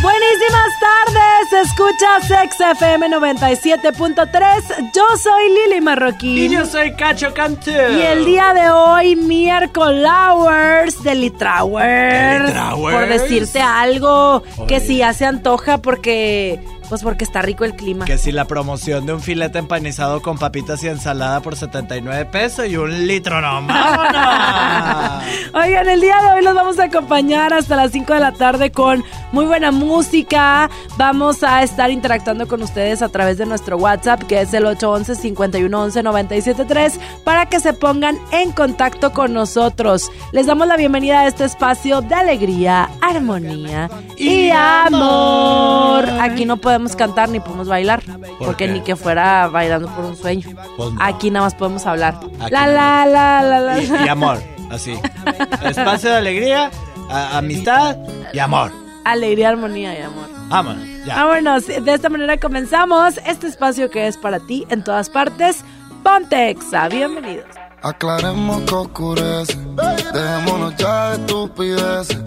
Buenísimas tardes, escucha Sex FM 97.3. Yo soy Lili Marroquín. Y yo soy Cacho Cantú. Y el día de hoy, miércoles de. Litrowers. Por decirte algo que si ya se antoja porque pues porque está rico el clima. Que si la promoción de un filete empanizado con papitas y ensalada por 79 pesos y un litro no. ¡Vámonos! Oigan, el día de hoy los vamos a acompañar hasta las 5 de la tarde con muy buena música. Vamos a estar interactuando con ustedes a través de nuestro WhatsApp, que es el 811-511-973, para que se pongan en contacto con nosotros. Les damos la bienvenida a este espacio de alegría, armonía y, amor. Aquí no podemos cantar ni podemos bailar, porque qué? ni que fuera bailando por un sueño. Pues no. Aquí nada más podemos hablar. La, la, la, la, la. Y, y amor, así. Espacio de alegría, a- amistad y amor. Alegría, armonía y amor. Vámonos, ya. Vámonos, de esta manera comenzamos este espacio que es para ti en todas partes. Ponte Exa, bienvenidos. Aclaremos que oscurece. Dejémonos ya de estupideces.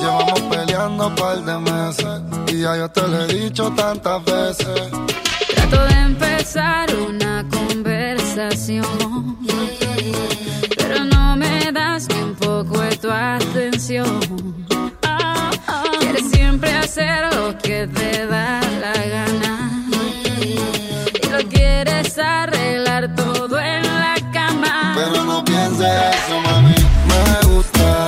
Llevamos peleando un par de meses. Y ya yo te lo he dicho tantas veces. Trato de empezar una conversación, pero no me das ni un poco de tu atención. Quieres siempre hacer lo que te da la gana y lo quieres arreglar todo cama. Pero no pienses eso, mami. Me gusta.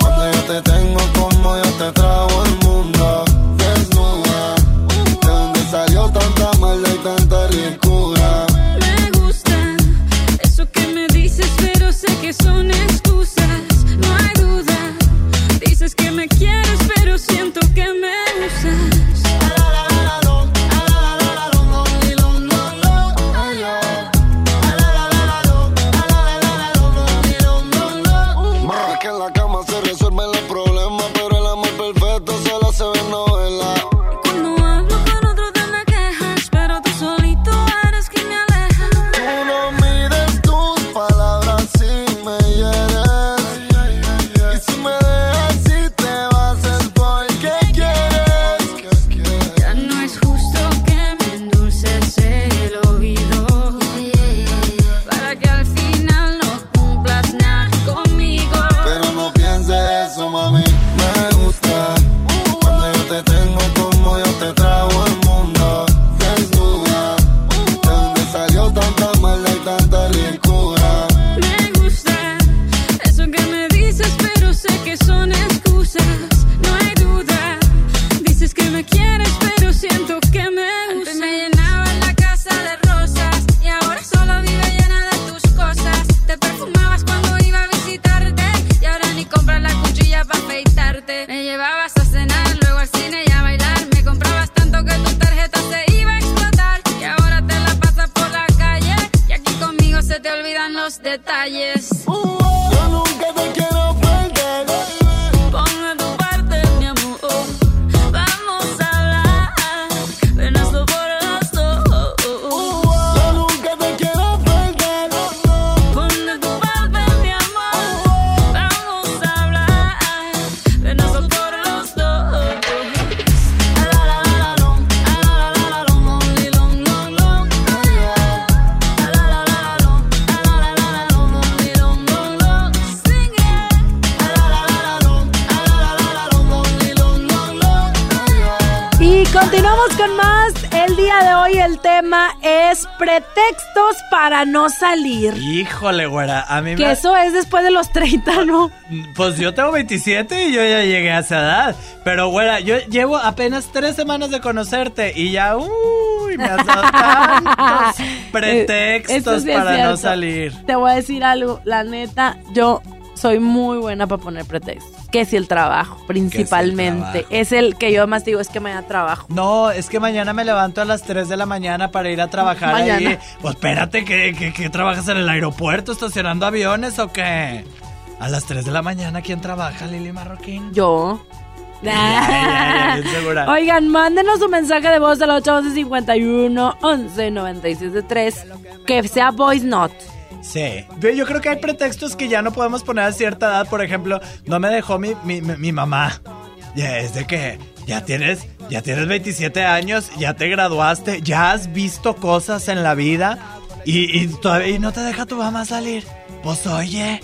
Cuando yo te tengo como yo te trago el mundo. Desnuda. De dónde salió tanta maldad y tanta ricura. Me gusta eso que me dices, pero sé que son excusas. No hay duda. Dices que me quieres, pero siento salir. Híjole, güera, a mí Que me... eso es después de los 30, ¿no? Pues yo tengo 27 y yo ya llegué a esa edad. Pero, güera, yo llevo apenas tres semanas de conocerte y ya, uy, me has dado tantos Eh, pretextos sí para no salir. Te voy a decir algo, la neta, yo soy muy buena para poner pretextos. Que si el trabajo, principalmente. trabajo. Es el que yo más digo, es que mañana trabajo. No, es que mañana me levanto a las 3 de la mañana para ir a trabajar Mañana. ahí. Pues espérate, ¿que, que, que trabajas en el aeropuerto estacionando aviones o qué? A las 3 de la mañana, ¿quién trabaja, Lili Marroquín? Yo. Ya, ya, ya, bien segura. Oigan, mándenos un mensaje de voz al 811 51 11 97 3 que sea voice note. Sí. Yo creo que hay pretextos que ya no podemos poner a cierta edad. Por ejemplo, no me dejó mi, mi, mi- mi mamá. Ya es de que ya tienes, ya tienes 27 años, ya te graduaste, ya has visto cosas en la vida y, y todavía y no te deja tu mamá salir. Pues oye,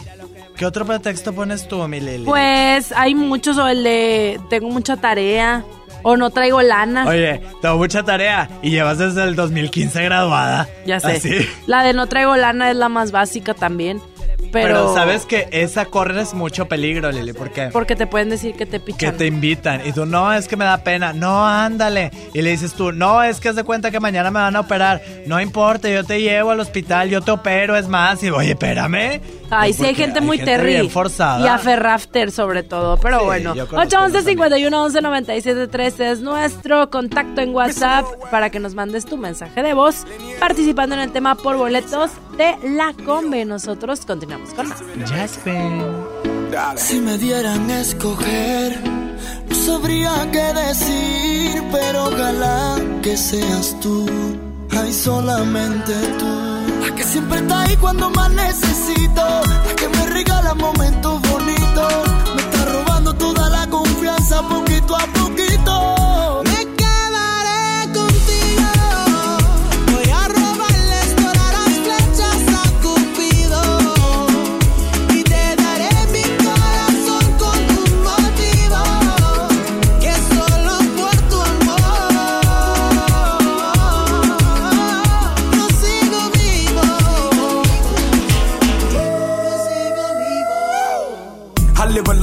¿qué otro pretexto pones tú, mi Lili? Pues hay muchos, o el de tengo mucha tarea, o no traigo lana. Oye, tengo mucha tarea y llevas desde el 2015 graduada. ya sé. Así. La de no traigo lana es la más básica también. Pero, Pero, sabes que esa corres mucho peligro, Lili, ¿por qué? Porque te pueden decir que te que pichan. te invitan y tú no es que me da pena, no ándale y le dices tú no es que haz de cuenta que mañana me van a operar, no importa yo te llevo al hospital, yo te opero es más y oye espérame, Ay, Pues sí hay gente muy terry. bien forzada Y a Ferrafter sobre todo. Pero Sí, bueno. yo conozco 811 unos 51 11 97 13 es nuestro contacto en WhatsApp para que nos mandes tu mensaje de voz participando en el tema por boletos de la Combe. Nosotros continuamos con más. Jasmine Si me dieran a escoger, no sabría qué decir, pero ojalá que seas tú, ay solamente tú. La que siempre está ahí cuando más necesito, la que me regala momentos bonitos, me está robando toda la confianza poquito a poquito.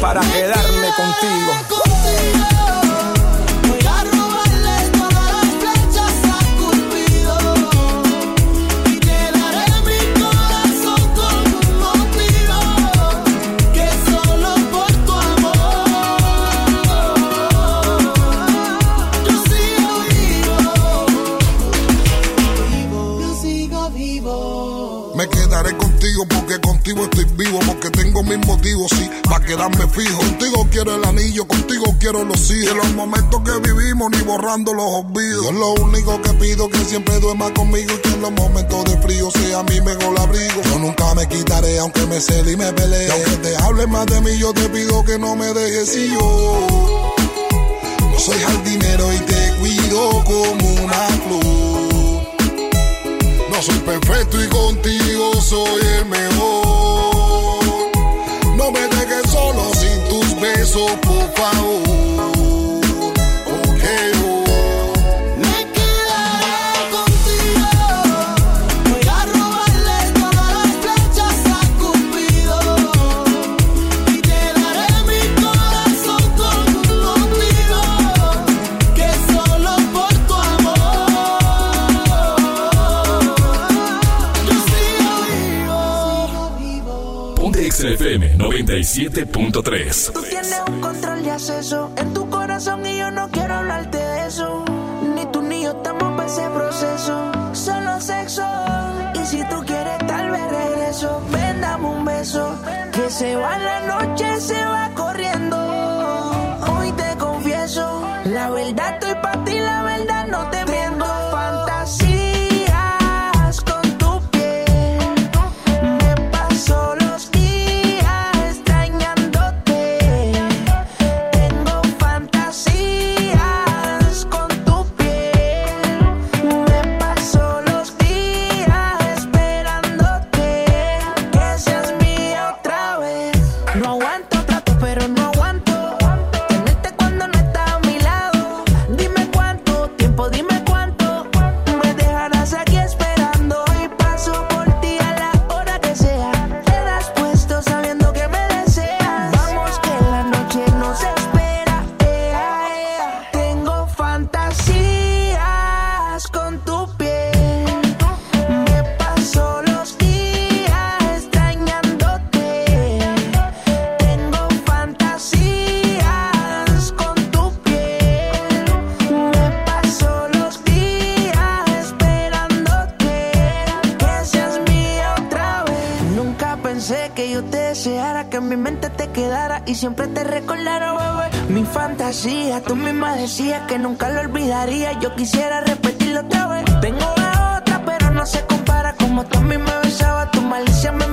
para quedarme contigo. Voy a robarles todas las flechas a Cupido y te daré mi corazón con un motivo que solo por tu amor yo sigo vivo, yo sigo vivo. Me quedaré contigo porque contigo estoy vivo, porque tengo mis motivos, sí, para quedarme fijo. Contigo quiero el anillo, contigo quiero los hijos. De los momentos que vivimos, ni borrando los olvidos. Yo lo único que pido que siempre duerma conmigo y que en los momentos de frío sea mi mejor abrigo. Yo nunca me quitaré, aunque me cele y me pelee. Y aunque te hable más de mí, yo te pido que no me dejes y yo. No soy jardinero y te cuido como una flor. No soy perfecto y contigo soy el mejor. Tus besos, por 97.3. Tú tienes un control de acceso en tu corazón y yo no quiero hablarte de eso. Ni tú ni yo estamos para ese proceso. Solo sexo. Y si tú quieres, tal vez regreso. Ven, dame un beso. Que se va la noche, se va corriendo. Hoy te confieso. La verdad estoy en mi mente te quedara y siempre te recordara, bebé. Mi fantasía, tú misma decías que nunca lo olvidaría. Yo quisiera repetirlo otra vez. Tengo a otra, pero no se compara. Como tú a mí me besaba, tu malicia me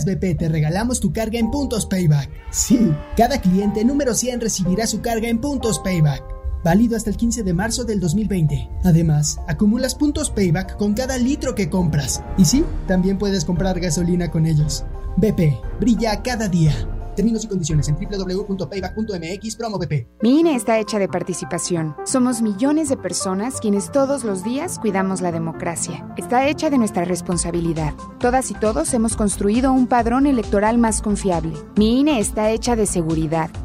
BP te regalamos tu carga en puntos payback. Sí, cada cliente número 100 recibirá su carga en puntos payback. Válido hasta el 15 de marzo del 2020. Además, acumulas puntos payback con cada litro que compras. Y sí, también puedes comprar gasolina con ellos. BP, brilla cada día. Términos y condiciones en www.payback.mx promo. Mi INE está hecha de participación. Somos millones de personas quienes todos los días cuidamos la democracia. Está hecha de nuestra responsabilidad. Todas y todos hemos construido un padrón electoral más confiable. Mi INE está hecha de seguridad.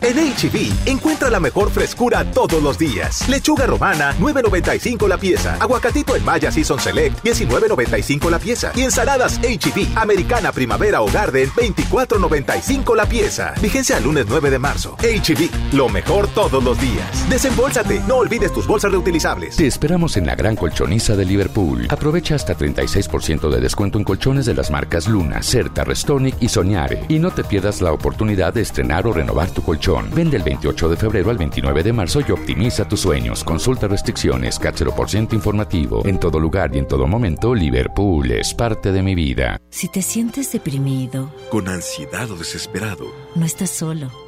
En HB, encuentra la mejor frescura todos los días. Lechuga romana, 9.95 la pieza. Aguacatito en Maya Season Select, 19.95 la pieza. Y ensaladas HB, americana, primavera o garden, 24.95 la pieza. Vigencia al lunes 9 de marzo. HB, lo mejor todos los días. Desembolsate, no olvides tus bolsas reutilizables. Te esperamos en la gran colchoniza de Liverpool. Aprovecha hasta 36% de descuento en colchones de las marcas Luna, Certa, Restonic y Soñare. Y no te pierdas la oportunidad de estrenar o renovar tu colchón. Vende el 28 de febrero al 29 de marzo y optimiza tus sueños. Consulta restricciones, CAT 0% informativo. En todo lugar y en todo momento, Liverpool es parte de mi vida. Si te sientes deprimido, Con ansiedad o desesperado, no estás solo.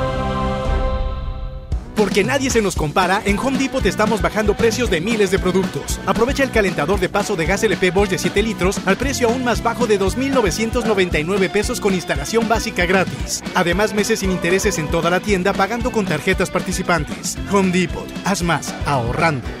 Porque nadie se nos compara, en Home Depot te estamos bajando precios de miles de productos. Aprovecha el calentador de paso de gas LP Bosch de 7 litros al precio aún más bajo de 2.999 pesos con instalación básica gratis. Además, meses sin intereses en toda la tienda pagando con tarjetas participantes. Home Depot, haz más, ahorrando.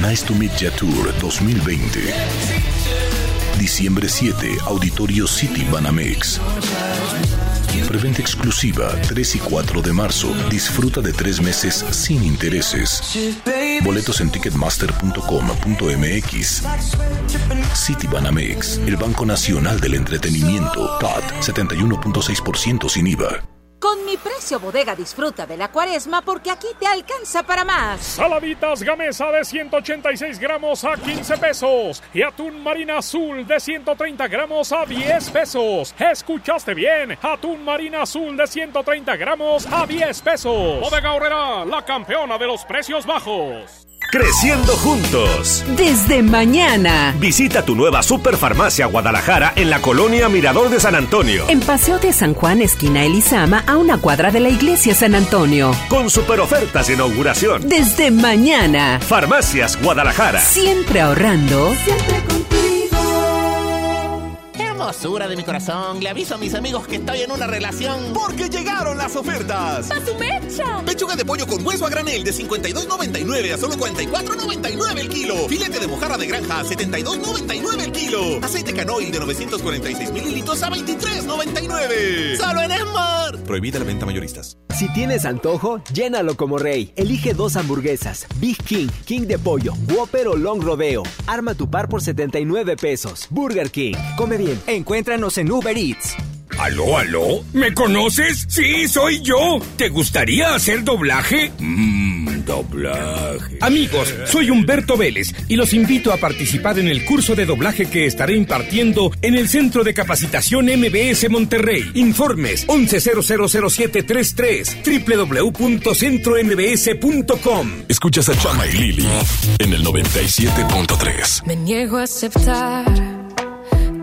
Nice to Meet Ya Tour 2020. Diciembre 7, Auditorio City Banamex. Preventa exclusiva 3 y 4 de marzo. Disfruta de tres meses sin intereses. Boletos en ticketmaster.com.mx. City Banamex, el Banco Nacional del Entretenimiento. CAT 71.6% sin IVA. Con mi precio bodega disfruta de la cuaresma porque aquí te alcanza para más. Saladitas Gamesa de 186 gramos a 15 pesos y atún marina azul de 130 gramos a 10 pesos. ¿Escuchaste bien? Atún marina azul de 130 gramos a 10 pesos. Bodega Horrera, la campeona de los precios bajos. Creciendo juntos. Desde mañana. Visita tu nueva Superfarmacia Guadalajara en la colonia Mirador de San Antonio. En Paseo de San Juan, esquina Elizama, a una cuadra de la iglesia San Antonio. Con super ofertas de inauguración. Desde mañana. Farmacias Guadalajara. Siempre ahorrando. Siempre Hermosura de mi corazón, le aviso a mis amigos que estoy en una relación. Porque llegaron las ofertas. ¡A su mecha! Pechuga de pollo con hueso a granel de 52.99 a solo 44.99 el kilo. Filete de mojarra de granja a 72.99 el kilo. Aceite canoil de 946 mililitros a 23.99. Solo en Smart. Prohibida la venta mayoristas. Si tienes antojo, llénalo como rey. Elige dos hamburguesas, Big King, King de pollo, Whopper o Long Rodeo. Arma tu par por 79 pesos. Burger King. Come bien. Encuéntranos en Uber Eats. ¿Aló, aló? ¿Me conoces? Sí, soy yo. ¿Te gustaría hacer doblaje? Mmm, doblaje. Amigos, soy Humberto Vélez y los invito a participar en el curso de doblaje que estaré impartiendo en el Centro de Capacitación MBS Monterrey. Informes 11000733 www.centrombs.com. Escuchas a Chama y Lili en el 97.3. Me niego a aceptar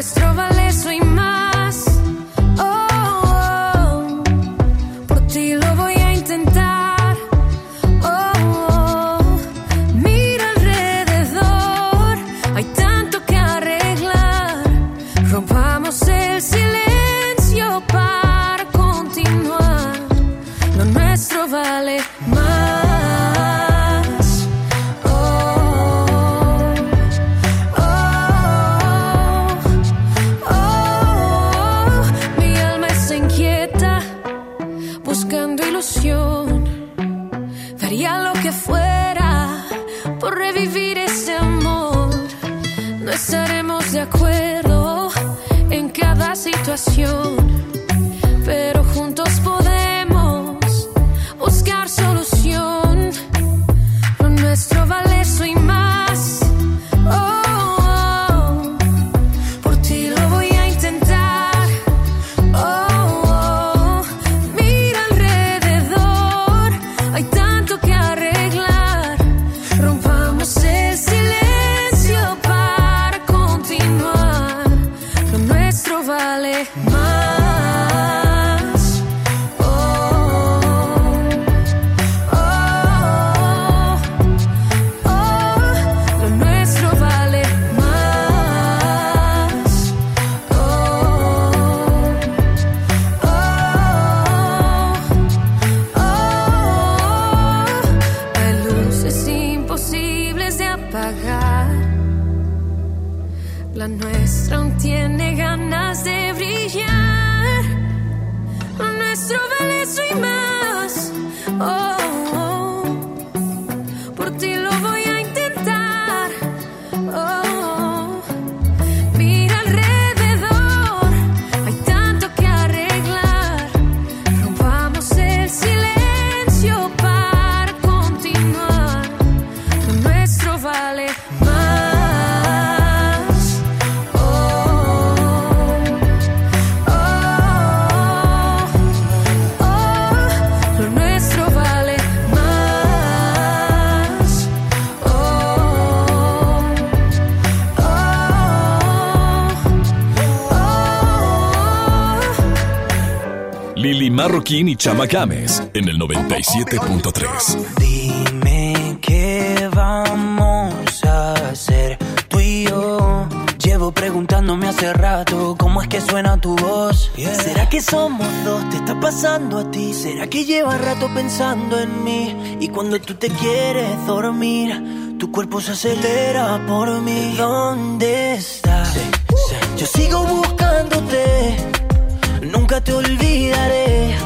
Lo nuestro vale Marroquín y Chama Games en el 97.3. Dime qué vamos a hacer tú y yo. Llevo preguntándome hace rato cómo es que suena tu voz. ¿Será que somos dos? ¿Te está pasando a ti? ¿Será que llevas rato pensando en mí? Y cuando tú te quieres dormir, tu cuerpo se acelera por mí. ¿Dónde estás? Yo sigo buscándote, nunca te olvidaré.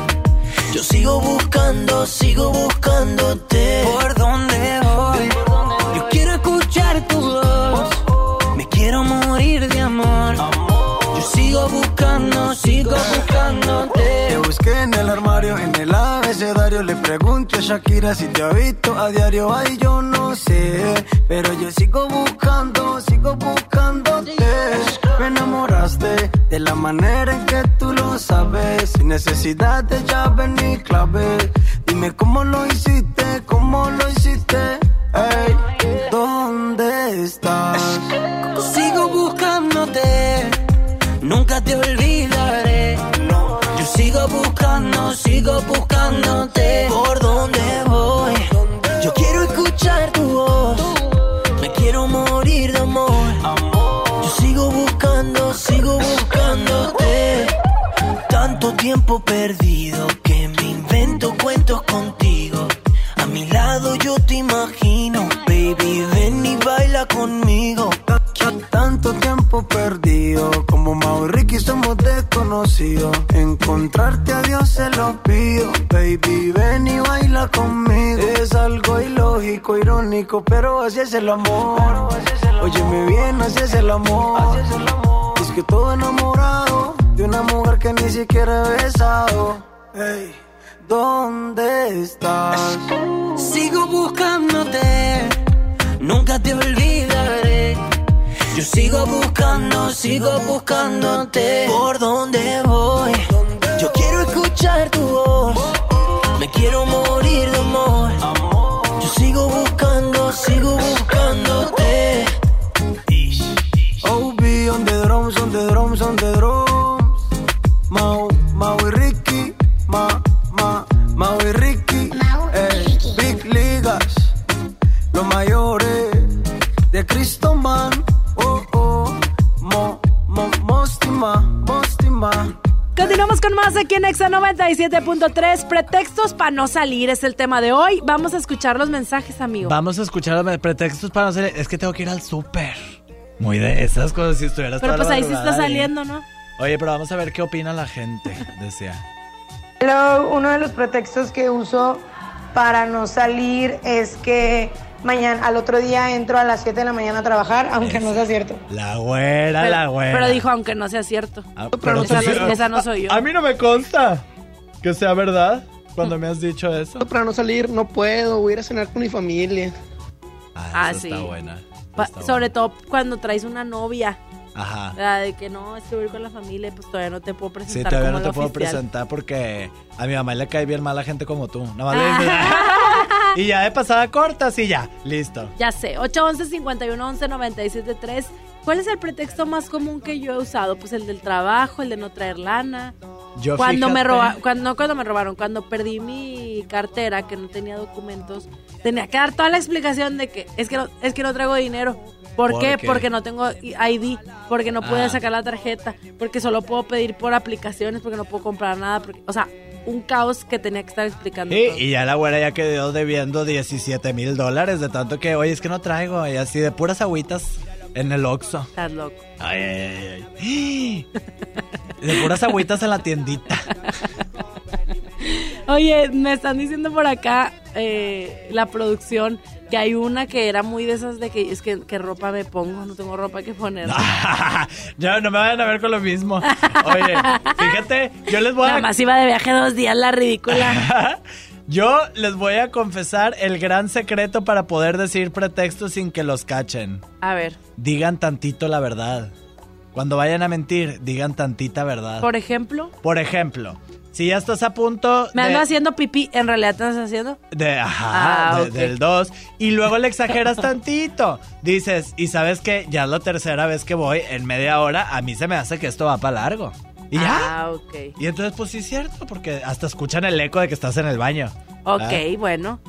Yo sigo buscando, sigo buscándote. ¿Por dónde voy? Yo quiero escuchar tu voz. Me quiero morir de amor. Yo sigo buscando, sigo buscándote. Te busqué en el armario, en el abecedario. Le pregunto a Shakira si te ha visto a diario. Ay, yo no sé. Pero yo sigo buscando, sigo buscando me enamoraste de la manera en que tú lo sabes, sin necesidad de llave ni clave. Dime cómo lo hiciste, cómo lo sigo buscándote. Tanto tiempo perdido que me invento cuentos contigo. A mi lado yo te imagino, baby, ven y baila conmigo. Tanto tiempo perdido, como Mau y somos desconocidos. Encontrarte a Dios se lo pido, baby, ven y baila conmigo. Es algo ilógico, irónico, pero así es el amor. Óyeme bien, así es el amor. Que todo enamorado de una mujer que ni siquiera he besado. Ey, ¿dónde estás? Sigo buscándote, nunca te olvidaré. Yo sigo buscando, sigo buscándote. ¿Por dónde voy? Yo quiero escuchar tu voz. Me quiero morir de amor. Yo sigo buscando, sigo buscándote. The drums, on the drums. Mau, Mau y Ricky, Ma, Ma, Mau y Ricky. Ey, Big Ligas, los mayores de Cristo Man. Oh, oh, Mo, Mo, Mostima, Mostima. Continuamos con más aquí en Exa 97.3. Pretextos para no salir es el tema de hoy. Vamos a escuchar los mensajes, amigo. Vamos a escuchar los pretextos para no salir. Es que tengo que ir al súper. Muy de esas cosas si estuvieras Pero toda pues la ahí sí está saliendo, ¿no? Oye, pero vamos a ver qué opina la gente, decía. Hello, uno de los pretextos que uso para no salir es que mañana, al otro día entro a las 7 de la mañana a trabajar, aunque no sea cierto. La güera, Pero, la güera. pero dijo, aunque no sea cierto. Ah, pero esa, no, esa no soy yo. A mí no me consta que sea verdad cuando me has dicho eso. Para no salir, no puedo, voy a ir a cenar con mi familia. Ah, esa sí. está buena. Pa- sobre todo cuando traes una novia. Ajá. La de que no, es que voy a ir con la familia, pues todavía no te puedo Sí, presentar todavía como no te la puedo oficial. presentar porque a mi mamá le cae bien mal a gente como tú. Nada más le dices, y ya de pasada corta, sí, ya, listo. Ya sé, 811 51 11 973 ¿Cuál es el pretexto más común que yo he usado? Pues el del trabajo, el de no traer lana. Yo cuando me robaron, cuando, no cuando me robaron, cuando perdí mi cartera, que no tenía documentos, tenía que dar toda la explicación de que es que no, es que no traigo dinero. ¿Por, ¿Por qué? qué? Porque no tengo ID, porque no pude Ah. sacar la tarjeta, porque solo puedo pedir por aplicaciones, porque no puedo comprar nada, porque, o sea, un caos que tenía que estar explicando. Sí, todo. y ya la güera ya quedó debiendo 17 mil dólares de tanto que, oye, es que no traigo, y así de puras agüitas en el Oxxo. Estás loco. Ay, ay, ay, ay. De puras agüitas en la tiendita. Oye, me están diciendo por acá eh, la producción que hay una que era muy de esas de que es que qué ropa me pongo, no tengo ropa que poner. ya no me vayan a ver con lo mismo. Oye, fíjate, yo les voy a... Nada más iba de viaje dos días, la ridícula. Yo les voy a confesar el gran secreto para poder decir pretextos sin que los cachen. A ver, Digan tantito la verdad. Cuando vayan a mentir, digan tantita verdad. por ejemplo, Por ejemplo, si ya estás a punto me de, ando haciendo pipí, ¿en realidad te estás haciendo? de- ajá, Ah, de- del 2 y luego le exageras tantito. Dices, y sabes que ya es la tercera vez que voy en media hora, a mí se me hace que esto va para largo. Y ya. Ah, ok. Y entonces pues sí es cierto, porque hasta escuchan el eco de que estás en el baño. Ok, bueno.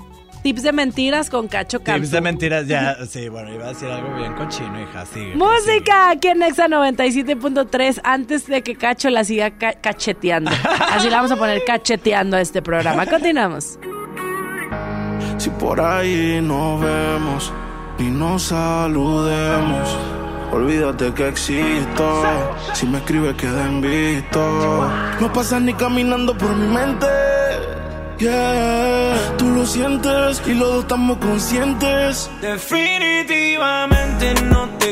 Tips de mentiras con Cacho Cantú. Tips de mentiras, ya, sí, bueno, iba a decir algo bien cochino, hija, sigue. Música aquí en Exa 97.3 antes de que Cacho la siga ca- cacheteando. Así le vamos a poner cacheteando a este programa. Continuamos. Si por ahí nos vemos y nos saludemos, olvídate que existo. Si me escribes, queda en visto. No pasas ni caminando por mi mente. Yeah, tú lo sientes y los dos estamos conscientes. Definitivamente no te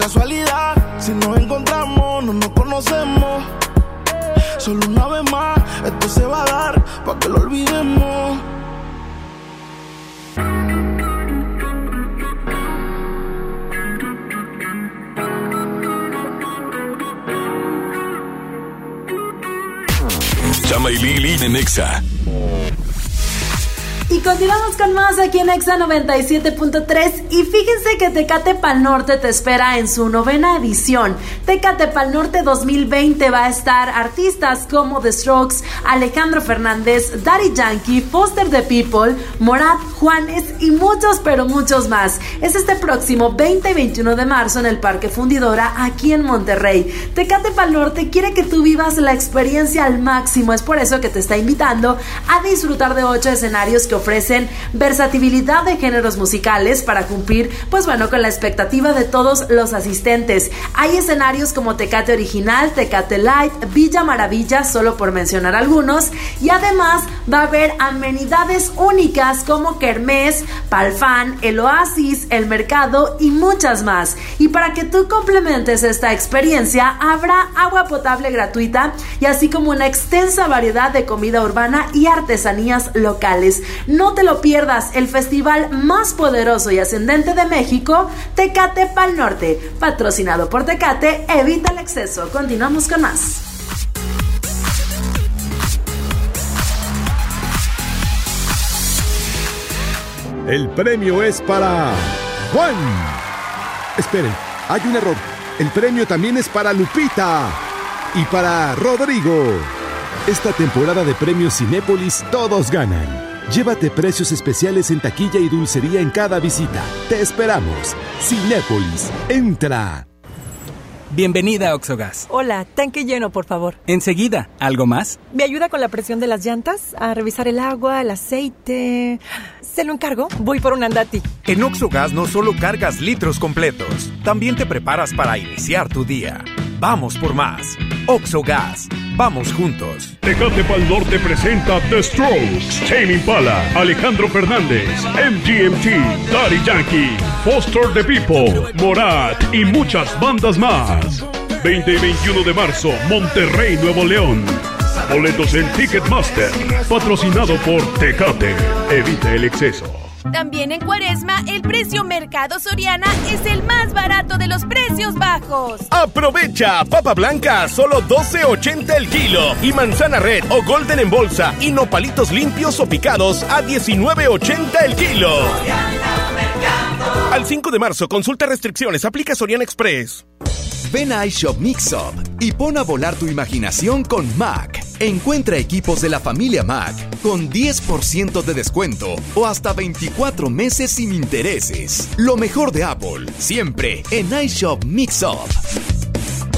casualidad, si nos encontramos, no nos conocemos. Solo una vez más, esto se va a dar para que lo olvidemos. Chama y Lili en Nexa. Continuamos con más aquí en Exa 97.3 y fíjense que Tecate Pal Norte te espera en su novena edición. Tecate Pal Norte 2020 va a estar artistas como The Strokes, Alejandro Fernández, Daddy Yankee, Foster the People, Morat, Juanes y muchos pero muchos más. Es este próximo 20 y 21 de marzo en el Parque Fundidora aquí en Monterrey. Tecate Pal Norte quiere que tú vivas la experiencia al máximo, es por eso que te está invitando a disfrutar de ocho escenarios que ofrecen versatilidad de géneros musicales para cumplir, pues bueno, con la expectativa de todos los asistentes. Hay escenarios como Tecate Original, Tecate Light, Villa Maravilla, solo por mencionar algunos, y además va a haber amenidades únicas como Kermés, Palfán, El Oasis, El Mercado y muchas más. Y para que tú complementes esta experiencia, habrá agua potable gratuita y así como una extensa variedad de comida urbana y artesanías locales. Te lo pierdas, el festival más poderoso y ascendente de México, Tecate Pal Norte, patrocinado por Tecate, evita el exceso. Continuamos con más. El premio es para Juan. Esperen, hay un error. El premio también es para Lupita y para Rodrigo. Esta temporada de premios Cinépolis todos ganan. Llévate precios especiales en taquilla y dulcería en cada visita. Te esperamos. Cinépolis, entra. Bienvenida a Oxogas. Hola, tanque lleno, por favor. Enseguida, ¿algo más? ¿Me ayuda con la presión de las llantas? A revisar el agua, el aceite. ¿Se lo encargo? Voy por un andati. En Oxogas no solo cargas litros completos, también te preparas para iniciar tu día. Vamos por más. Oxogas. Vamos juntos. Tecate Pal Norte presenta The Strokes, Tame Impala, Alejandro Fernández, MGMT, Daddy Yankee, Foster the People, Morat y muchas bandas más. 20 y 21 de marzo, Monterrey, Nuevo León. Boletos en Ticketmaster, patrocinado por Tecate. Evita el exceso. También en Cuaresma, el precio Mercado Soriana es el más barato de los precios bajos. Aprovecha papa blanca a solo 12.80 el kilo y manzana red o golden en bolsa y nopalitos limpios o picados a 19.80 el kilo. Al 5 de marzo, consulta restricciones, aplica Soriana Express. Ven a iShop Mix Up y pon a volar tu imaginación con Mac. Encuentra equipos de la familia Mac con 10% de descuento o hasta 24 meses sin intereses. Lo mejor de Apple, siempre en iShop Mix Up.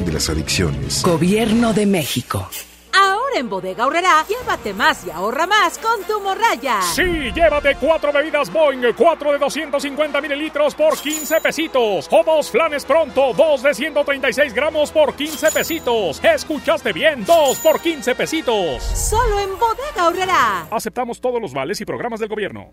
de las Adicciones. Gobierno de México. Ahora en Bodega Aurrera, llévate más y ahorra más con tu morraya. Sí, llévate cuatro bebidas Boeing, cuatro de 250 mililitros por 15 pesitos. O dos flanes pronto, dos de 136 gramos por 15 pesitos. ¿Escuchaste bien? Dos por 15 pesitos. Solo en Bodega Aurrera. Aceptamos todos los vales y programas del gobierno.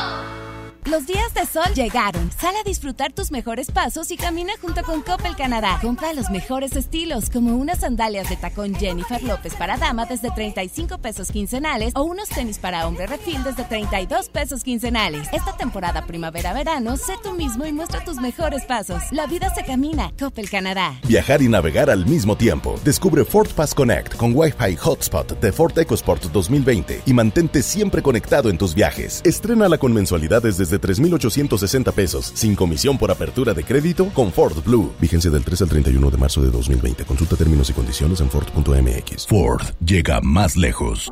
Los días de sol llegaron. Sal a disfrutar tus mejores pasos y camina junto con Coppel Canadá. Compra los mejores estilos, como unas sandalias de tacón Jennifer López para dama desde 35 pesos quincenales o unos tenis para hombre refil desde 32 pesos quincenales. Esta temporada primavera-verano, sé tú mismo y muestra tus mejores pasos. La vida se camina. Coppel Canadá. Viajar y navegar al mismo tiempo. Descubre Ford Pass Connect con Wi-Fi Hotspot de Ford EcoSport 2020 y mantente siempre conectado en tus viajes. Estrénala con mensualidades desde 3,860 pesos, sin comisión por apertura de crédito con Ford Blue. Vigencia del 3 al 31 de marzo de 2020. Consulta términos y condiciones en Ford.mx. Ford llega más lejos.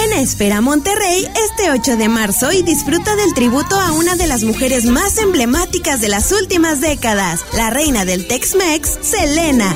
Ven a Espera Monterrey este 8 de marzo y disfruta del tributo a una de las mujeres más emblemáticas de las últimas décadas, la reina del Tex-Mex, Selena.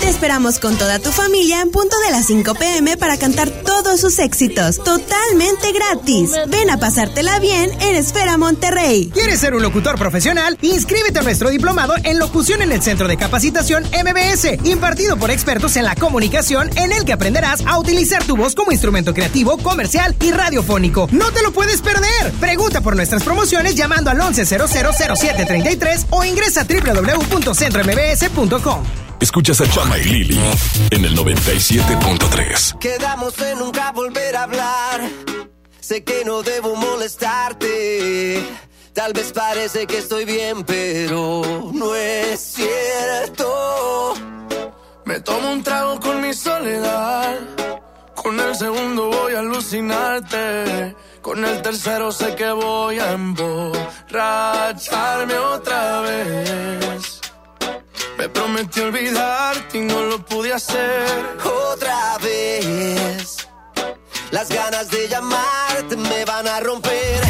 Te esperamos con toda tu familia en punto de las 5 pm para cantar todos sus éxitos, totalmente gratis. Ven a pasártela bien en Esfera Monterrey. ¿Quieres ser un locutor profesional? Inscríbete a nuestro diplomado en locución en el Centro de Capacitación MBS, impartido por expertos en la comunicación, en el que aprenderás a utilizar tu voz como instrumento creativo, comercial y radiofónico. No te lo puedes perder. Pregunta por nuestras promociones llamando al 11000733 o ingresa a www.centrombs.com. Escuchas a Chama y Lili en el 97.3. Quedamos en nunca volver a hablar. Sé que no debo molestarte. Tal vez parece que estoy bien, pero no es cierto. Me tomo un trago con mi soledad. Con el segundo voy a alucinarte. Con el tercero sé que voy a emborracharme otra vez. Me prometí olvidarte y no lo pude hacer. Otra vez. Las ganas de llamarte me van a romper.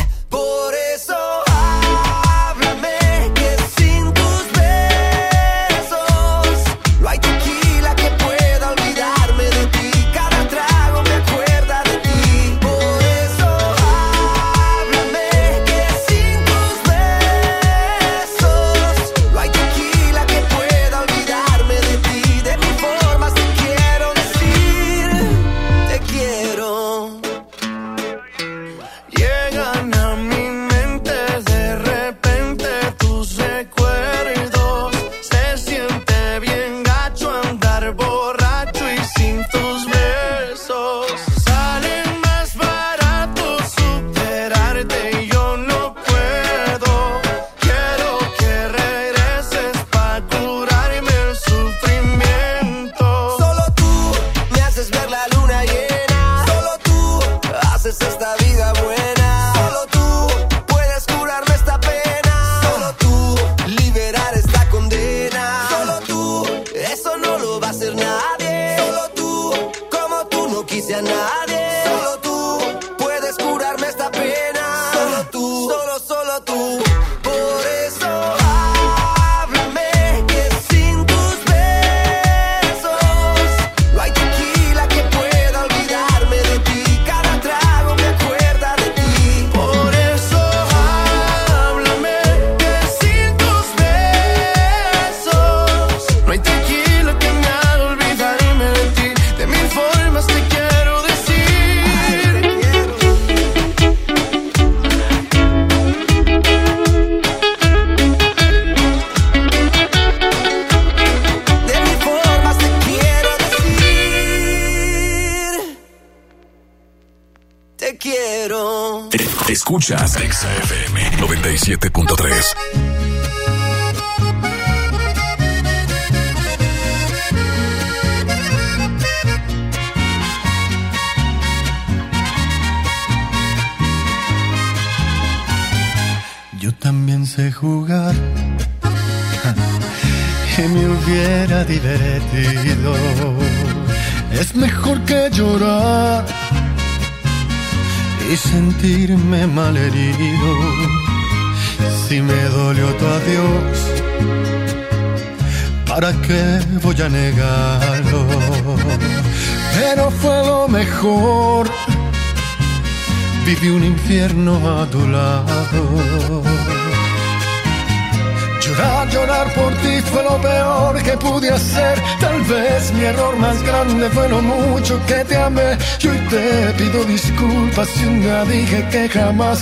Disculpas si un día dije que jamás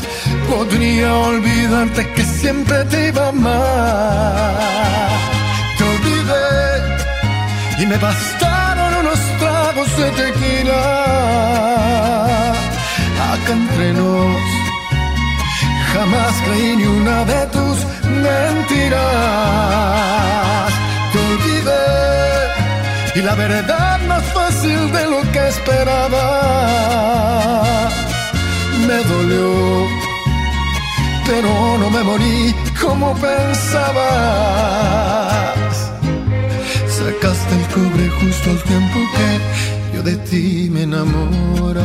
podría olvidarte que siempre te iba a amar. Te olvidé y me bastaron unos tragos de tequila. Acá entre nos Jamás creí ni una de tus mentiras. Te olvidé y la verdad más fácil de lo que esperaba. Me dolió, pero no me morí como pensabas. Sacaste el cobre justo al tiempo que yo de ti me enamoraba.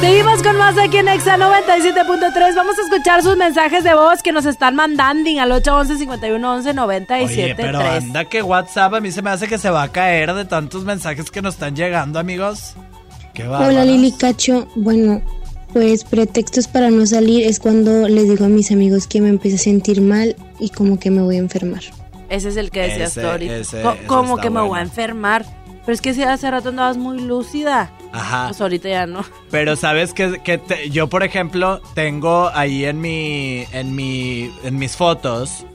Seguimos con más aquí en Exa 97.3. Vamos a escuchar sus mensajes de voz que nos están mandando al 811 5111 Oye, pero 973. anda que WhatsApp a mí se me hace que se va a caer de tantos mensajes que nos están llegando, amigos. Qué Hola. Lili Cacho, bueno, pues pretextos para no salir es cuando les digo a mis amigos que me empecé a sentir mal y como que me voy a enfermar. Ese es el que decías Ese- tú ahorita. ese- Co- ese ¿Cómo está que me voy a enfermar? Pero es que si hace rato andabas muy lúcida. Ajá. Pues ahorita ya no. Pero sabes que, que te- yo, por ejemplo, tengo ahí en mi, en mi, en mis fotos,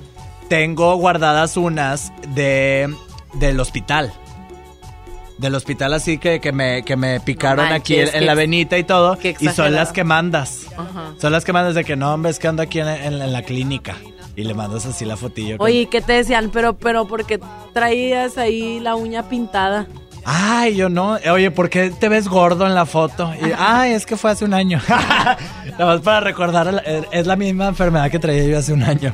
tengo guardadas unas de del hospital. Del hospital así que, que me, que me picaron aquí en, la venita y todo. Y son las que mandas. Ajá. Son las que mandas de que no, hombre, es que ando aquí en, en- en la clínica. Y le mandas así la fotillo. Oye, ¿y ¿qué te decían? Pero, pero, porque traías ahí la uña pintada? Ay, yo no. Oye, ¿por qué te ves gordo en la foto? Y, ay, es que fue hace un año. Nada más para recordar, es la misma enfermedad que traía yo hace un año.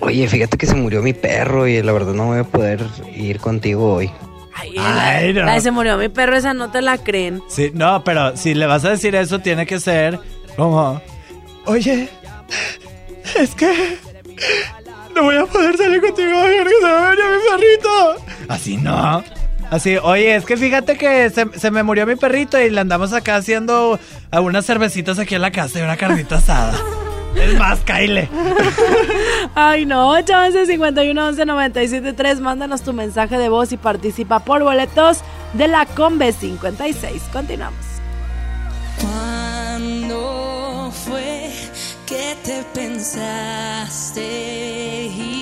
Oye, fíjate que se murió mi perro y la verdad no voy a poder ir contigo hoy. Ay, no. La de se murió mi perro, esa no te la creen. Sí, no, pero si le vas a decir eso, tiene que ser como, oye, es que no voy a poder salir contigo hoy porque se me mi perrito. Así no. Así, oye, es que fíjate que se, se me murió mi perrito y le andamos acá haciendo algunas cervecitas aquí en la casa y una carnita asada. Es más, Kyle. Ay, no, 811 51 11 97 3. Mándanos tu mensaje de voz y participa por boletos de la Combe 56. Continuamos. ¿Cuándo fue que te pensaste ir?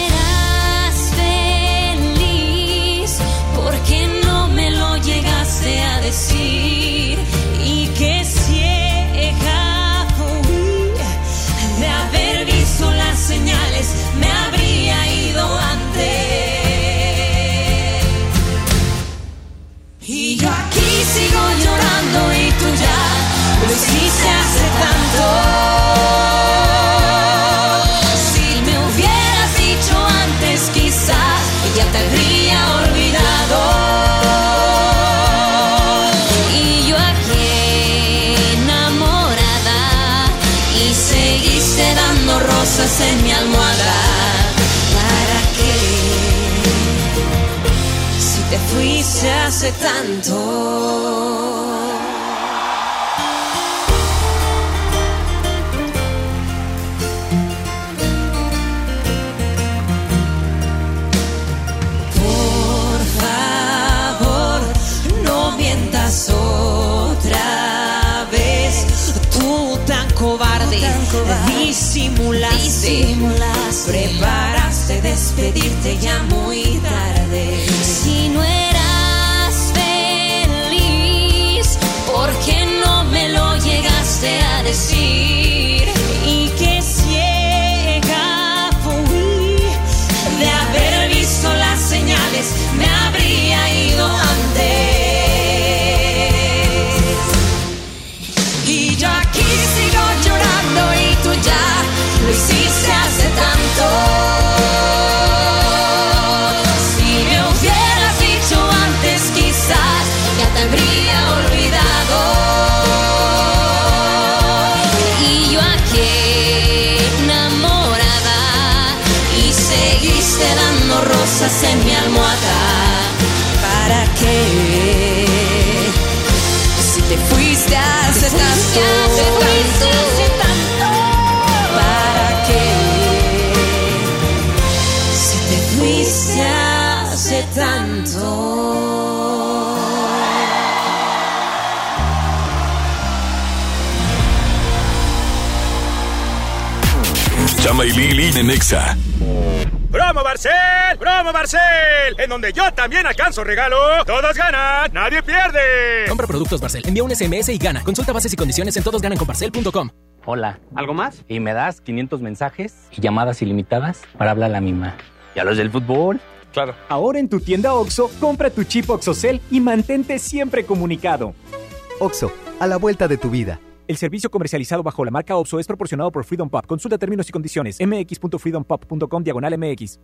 Hace tanto. Donde yo también alcanzo regalo. Todos ganan, nadie pierde. Compra productos Barcel, envía un SMS y gana. Consulta bases y condiciones en todosgananconbarcel.com. Hola, ¿algo más? Y me das 500 mensajes y llamadas ilimitadas para hablar a la misma. ¿Y a los del fútbol? Claro. Ahora en tu tienda OXO, compra tu chip OXOCEL y mantente siempre comunicado. OXO, a la vuelta de tu vida. El servicio comercializado bajo la marca OPSO es proporcionado por Freedom Pop. Consulta términos y condiciones. mx.freedompop.com diagonal mx.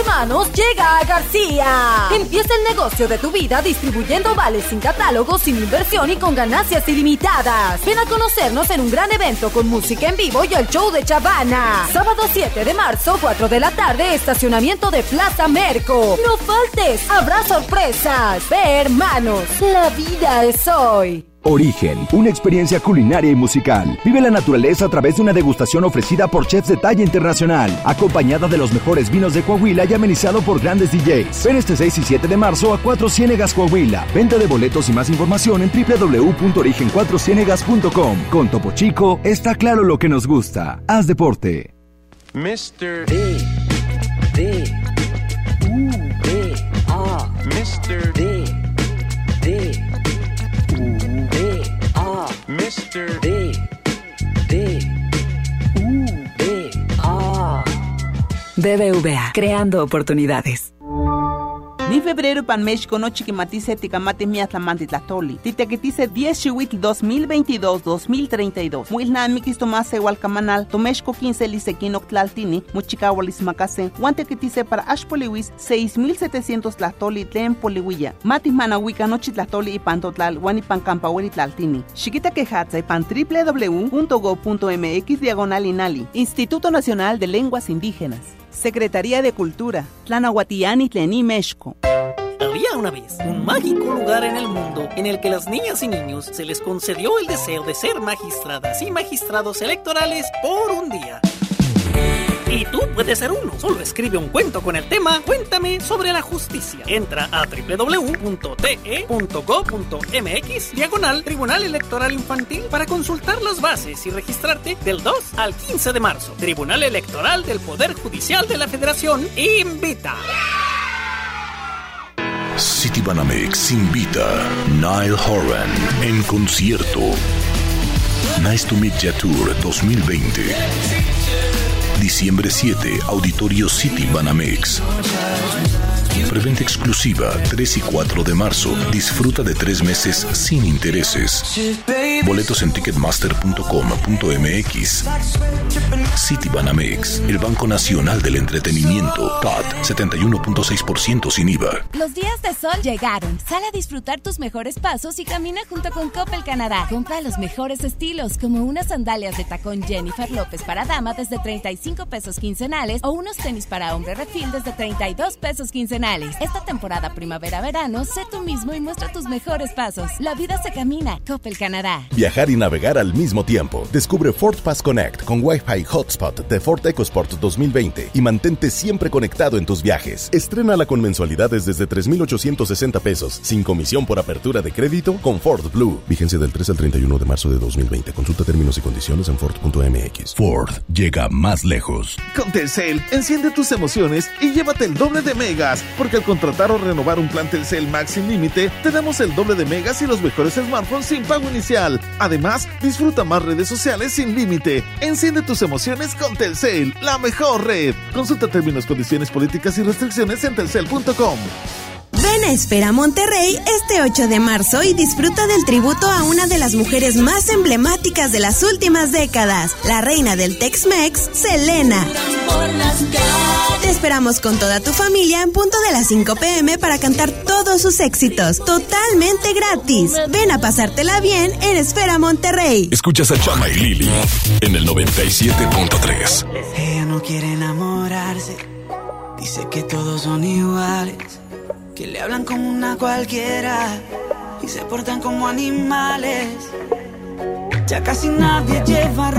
Hermanos, llega a García. Empieza el negocio de tu vida distribuyendo vales sin catálogo, sin inversión y con ganancias ilimitadas. Ven a conocernos en un gran evento con música en vivo y el show de Chavana. Sábado 7 de marzo, 4 de la tarde, estacionamiento de Plaza Merco. No faltes, habrá sorpresas. Ve, hermanos, la vida es hoy. Origen, una experiencia culinaria y musical. Vive la naturaleza a través de una degustación ofrecida por chefs de talla internacional, acompañada de los mejores vinos de Coahuila y amenizado por grandes DJs. Ven este 6 y 7 de marzo a Cuatro Ciénegas Coahuila. Venta de boletos y más información en www.origen4cienegas.com. Con Topo Chico está claro lo que nos gusta. Haz deporte. Mr. D. D. U. D. A. Mr. Mr. D. D. U. D. A. Creando oportunidades. Ni febrero pan México no chiquimatice ticamate miatlamanti tlatoli. Titequitice 10 xihuitl 2022-2032. Muilnan mikis tomase hualcamanal, tomexco 15 lisequino tlaltini, muchicahualis macase, guantequitice para ashpoliwis 6700 tlatoli tlen poliwilla. Mati manahuica nochi tlatoli y pantotlal, guani pan campahueli tlaltini. Chiquita quejatza y pan www.go.mx diagonal inali. Instituto Nacional de Lenguas Indígenas. Secretaría de Cultura, Tlanahuatiani Tlení Mexco. Había una vez un mágico lugar en el mundo en el que las niñas y niños se les concedió el deseo de ser magistradas y magistrados electorales por un día. Y tú puedes ser uno. Solo escribe un cuento con el tema Cuéntame sobre la justicia. Entra a www.te.go.mx diagonal Tribunal Electoral Infantil para consultar las bases y registrarte del 2 al 15 de marzo. Tribunal Electoral del Poder Judicial de la Federación invita. Citibanamex invita Nile Horan en concierto. Nice to Meet Ya Tour 2020. Diciembre 7, Auditorio City Banamex. Preventa exclusiva 3 y 4 de marzo. Disfruta de tres meses sin intereses. Boletos en ticketmaster.com.mx. City Banamex, el Banco Nacional del Entretenimiento. CAT 71.6% sin IVA. Los días de sol llegaron. Sal a disfrutar tus mejores pasos y camina junto con Coppel Canadá. Compra los mejores estilos, como unas sandalias de tacón Jennifer López para dama desde 35 pesos quincenales o unos tenis para hombre refil desde 32 pesos quincenales. Esta temporada primavera-verano, sé tú mismo y muestra tus mejores pasos. La vida se camina. Coppel Canadá. Viajar y navegar al mismo tiempo. Descubre Ford Pass Connect con Wi-Fi Hotspot de Ford EcoSport 2020 y mantente siempre conectado en tus viajes. Estrénala con mensualidades desde 3,860 pesos, sin comisión por apertura de crédito con Ford Blue. Vigencia del 3 al 31 de marzo de 2020. Consulta términos y condiciones en Ford.mx. Ford llega más lejos. Con Telcel, enciende tus emociones y llévate el doble de megas, porque al contratar o renovar un plan Telcel Max sin límite, te damos el doble de megas y los mejores smartphones sin pago inicial. Además, disfruta más redes sociales sin límite. Enciende tus emociones con Telcel, la mejor red. Consulta términos, condiciones, políticas y restricciones en telcel.com. Ven a Espera Monterrey este 8 de marzo y disfruta del tributo a una de las mujeres más emblemáticas de las últimas décadas, la reina del Tex-Mex, Selena. Te esperamos con toda tu familia en punto de las 5 pm para cantar todos sus éxitos, totalmente gratis. Ven a pasártela bien en Esfera Monterrey. Escuchas a Chama y Lili en el 97.3. Ella no quiere enamorarse. Dice que todos son iguales. Que le hablan como una cualquiera. Y se portan como animales. Ya casi nadie lleva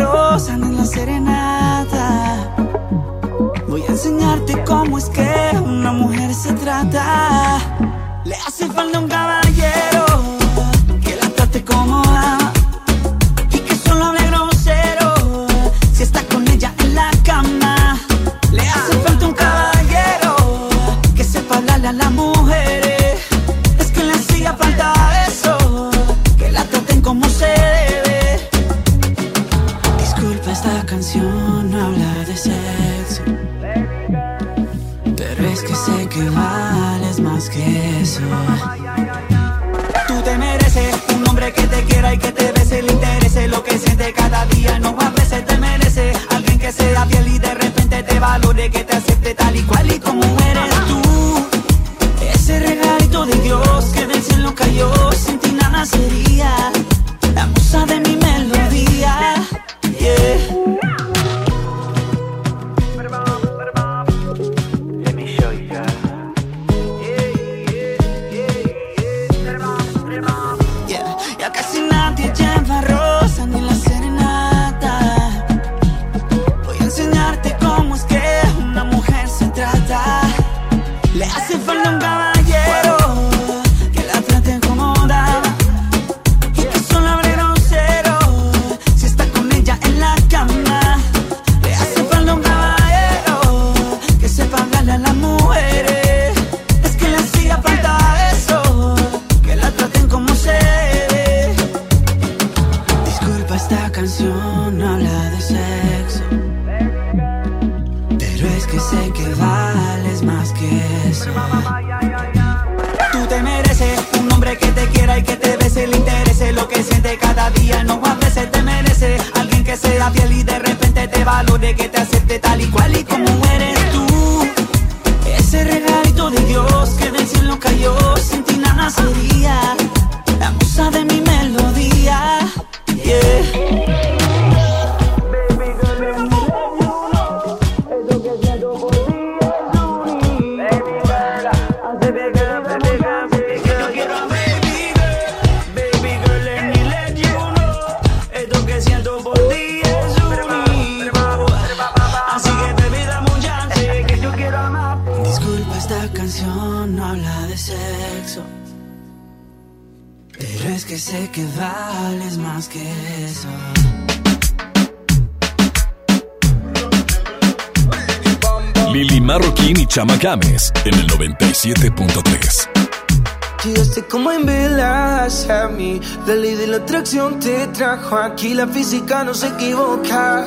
atracción te trajo aquí. La física no se equivoca.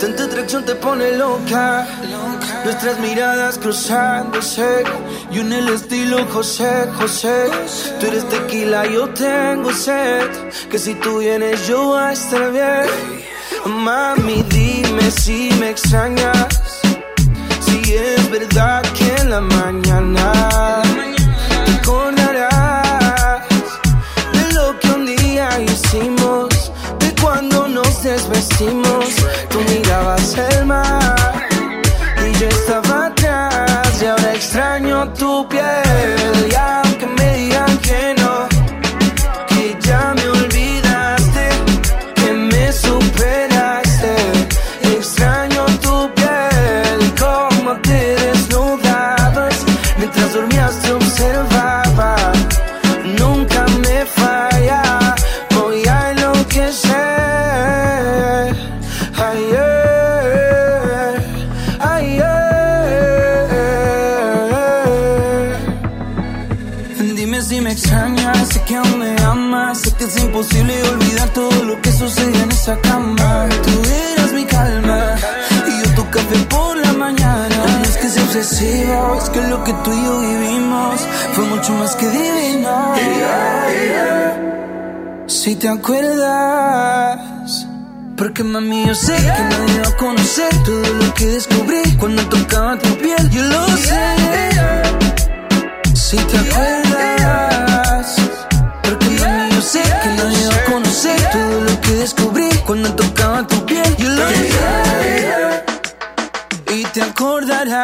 Tanta atracción te pone loca. Nuestras miradas cruzándose. Y en el estilo José, José. Tú eres tequila, yo tengo sed. Que si tú vienes, yo voy a estar bien. Mami, dime si me extrañas. Si es verdad que en la mañana te acordarás hicimos, de cuando nos desvestimos. Tú mirabas el mar es que lo que tú y yo vivimos fue mucho más que divino. Si te acuerdas. Porque mami yo sé que nadie va a conocer todo lo que descubrí cuando tocaba tu piel. Yo lo sé. Si te acuerdas. Porque mami yo sé que nadie va a conocer todo lo que descubrí cuando tocaba tu piel. Yo lo sé. Y te acordarás.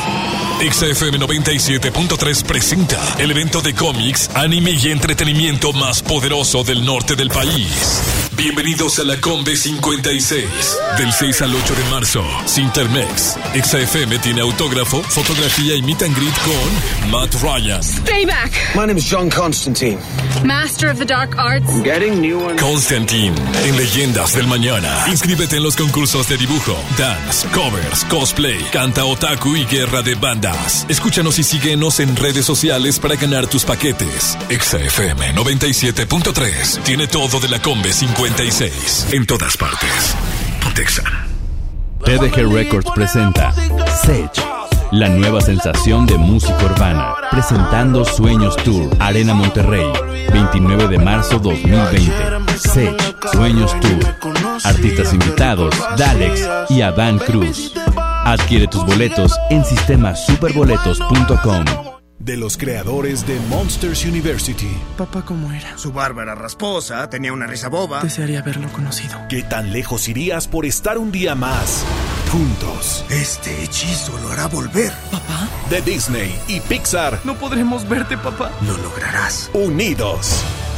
XFM 97.3 presenta el evento de cómics, anime y entretenimiento más poderoso del norte del país. Bienvenidos a la Combe 56. Del 6 al 8 de marzo, Sintermex. XFM tiene autógrafo, fotografía y meet and greet con Matt Ryan. Payback. My name is John Constantine. Master of the Dark Arts. I'm getting new ones. Constantine, en Leyendas del Mañana. Inscríbete en los concursos de dibujo, dance, covers, cosplay, canta otaku y guerra de bandas. Escúchanos y síguenos en redes sociales para ganar tus paquetes. XFM 97.3 tiene todo de la Combe 56 en todas partes. Pontexa. TDG Records presenta Sech, la nueva sensación de música urbana, presentando Sueños Tour, Arena Monterrey, 29 de marzo 2020. Sech, Sueños Tour, artistas invitados, Dalex y Adán Cruz. Adquiere tus boletos en sistemasuperboletos.com. De los creadores de Monsters University. Papá, ¿cómo era? Su barba era rasposa, tenía una risa boba. Desearía haberlo conocido. ¿Qué tan lejos irías por estar un día más juntos? Este hechizo lo hará volver. ¿Papá? De Disney y Pixar. No podremos verte, papá. Lo lograrás. Unidos.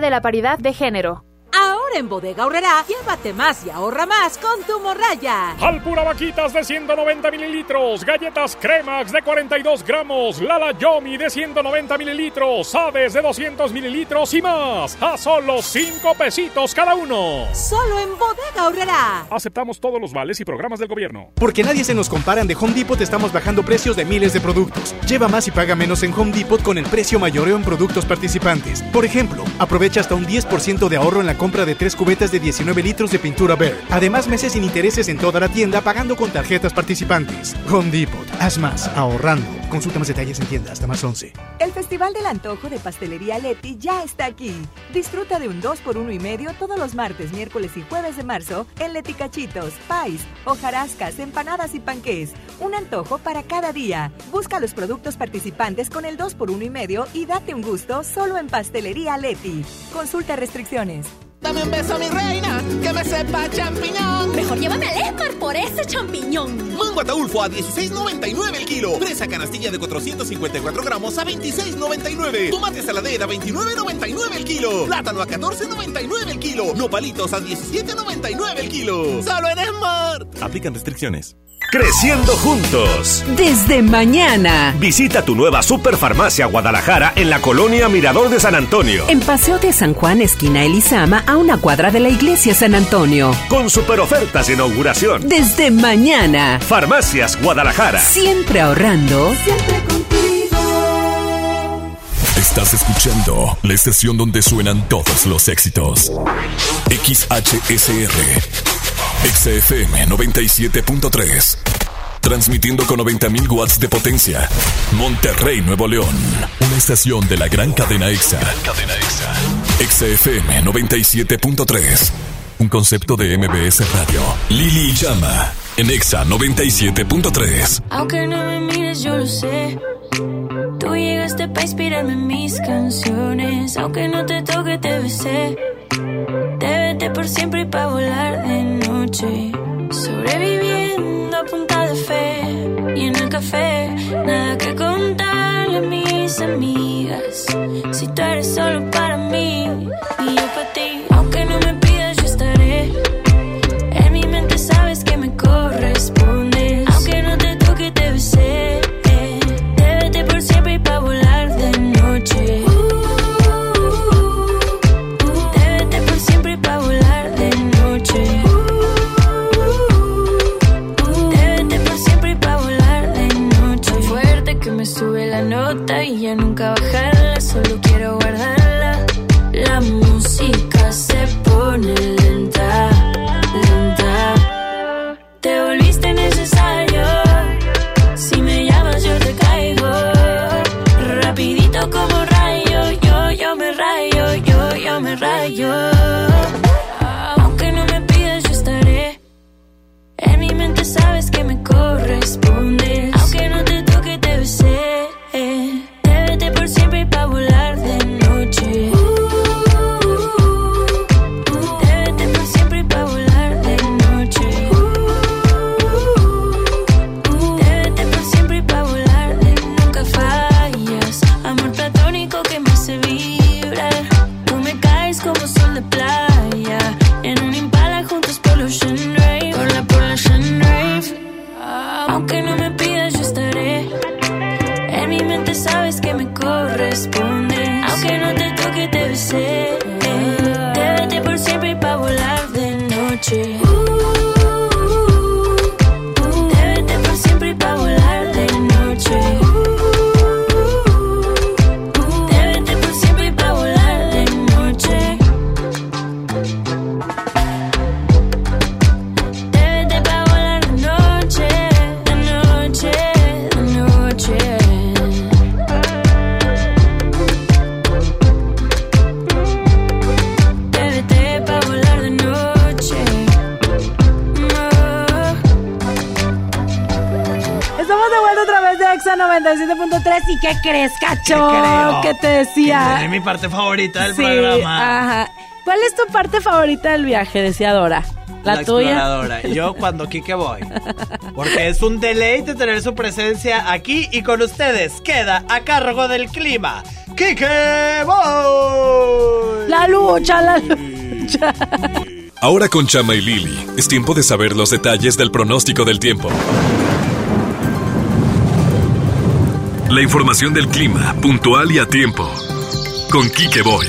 de la Paridad de Género. Ahora en Bodega Horrera, llévate más y ahorra más con tu morraya. Alpura Vaquitas de 190 mililitros, galletas Cremax de 42 gramos, Lala Yomi de 190 mililitros, Aves de 200 mililitros y más. A solo 5 pesitos cada uno. Solo en Bodega Horrera. Aceptamos todos los vales y programas del gobierno. Porque nadie se nos compara, de Home Depot estamos bajando precios de miles de productos. Lleva más y paga menos en Home Depot con el precio mayoreo en productos participantes. Por ejemplo, aprovecha hasta un 10% de ahorro en la compra de tres cubetas de 19 litros de pintura Bear. Además, meses sin intereses en toda la tienda pagando con tarjetas participantes. Home Depot. Haz más ahorrando. Consulta más detalles en tienda hasta más 11. El Festival del Antojo de Pastelería Leti ya está aquí. Disfruta de un 2 por 1 y medio todos los martes, miércoles y jueves de marzo en Leti Cachitos, Pais, hojarascas, empanadas y panqués. Un antojo para cada día. Busca los productos participantes con el 2 por 1 y medio y date un gusto solo en Pastelería Leti. Consulta restricciones. Dame un beso, mi reina, que me sepa champiñón. Mejor llévame al Esmar por ese champiñón. Mango ataulfo a 16.99 el kilo. Fresa canastilla de 454 gramos a 26.99. Tomate saladera a 29.99 el kilo. Plátano a 14.99 el kilo. Nopalitos a 17.99 el kilo. Solo en Smart. Aplican restricciones. Creciendo juntos. Desde mañana. Visita tu nueva Superfarmacia Guadalajara en la colonia Mirador de San Antonio. En Paseo de San Juan, esquina Elizama, a una cuadra de la iglesia San Antonio. Con super ofertas de inauguración. Desde mañana. Farmacias Guadalajara. Siempre ahorrando. Siempre contigo. Estás escuchando la estación donde suenan todos los éxitos. XHSR. XFM 97.3. Transmitiendo con 90.000 watts de potencia. Monterrey, Nuevo León. Una estación de la gran cadena EXA. Cadena EXA. XFM 97.3. Un concepto de MBS Radio. Lili Llama. En EXA 97.3. Aunque no me mires, yo lo sé. Tú llegaste para inspirarme en mis canciones. Aunque no te toque, te besé. Te por siempre y pa' volar de noche. Sobreviviendo a punta de fe. Y en el café, nada que contarle a mis amigas. Si tú eres solo para mí y yo para ti. Aunque no me Es mi parte favorita del Sí, programa. Ajá. ¿Cuál es tu parte favorita del viaje? Decía Dora. La, tuya. exploradora. Yo cuando Kike voy. Porque es un deleite tener su presencia aquí y con ustedes queda a cargo del clima. Kike voy. La lucha, la lucha. Ahora con Chama y Lili, es tiempo de saber los detalles del pronóstico del tiempo. La información del clima, puntual y a tiempo. Con Quique Boy.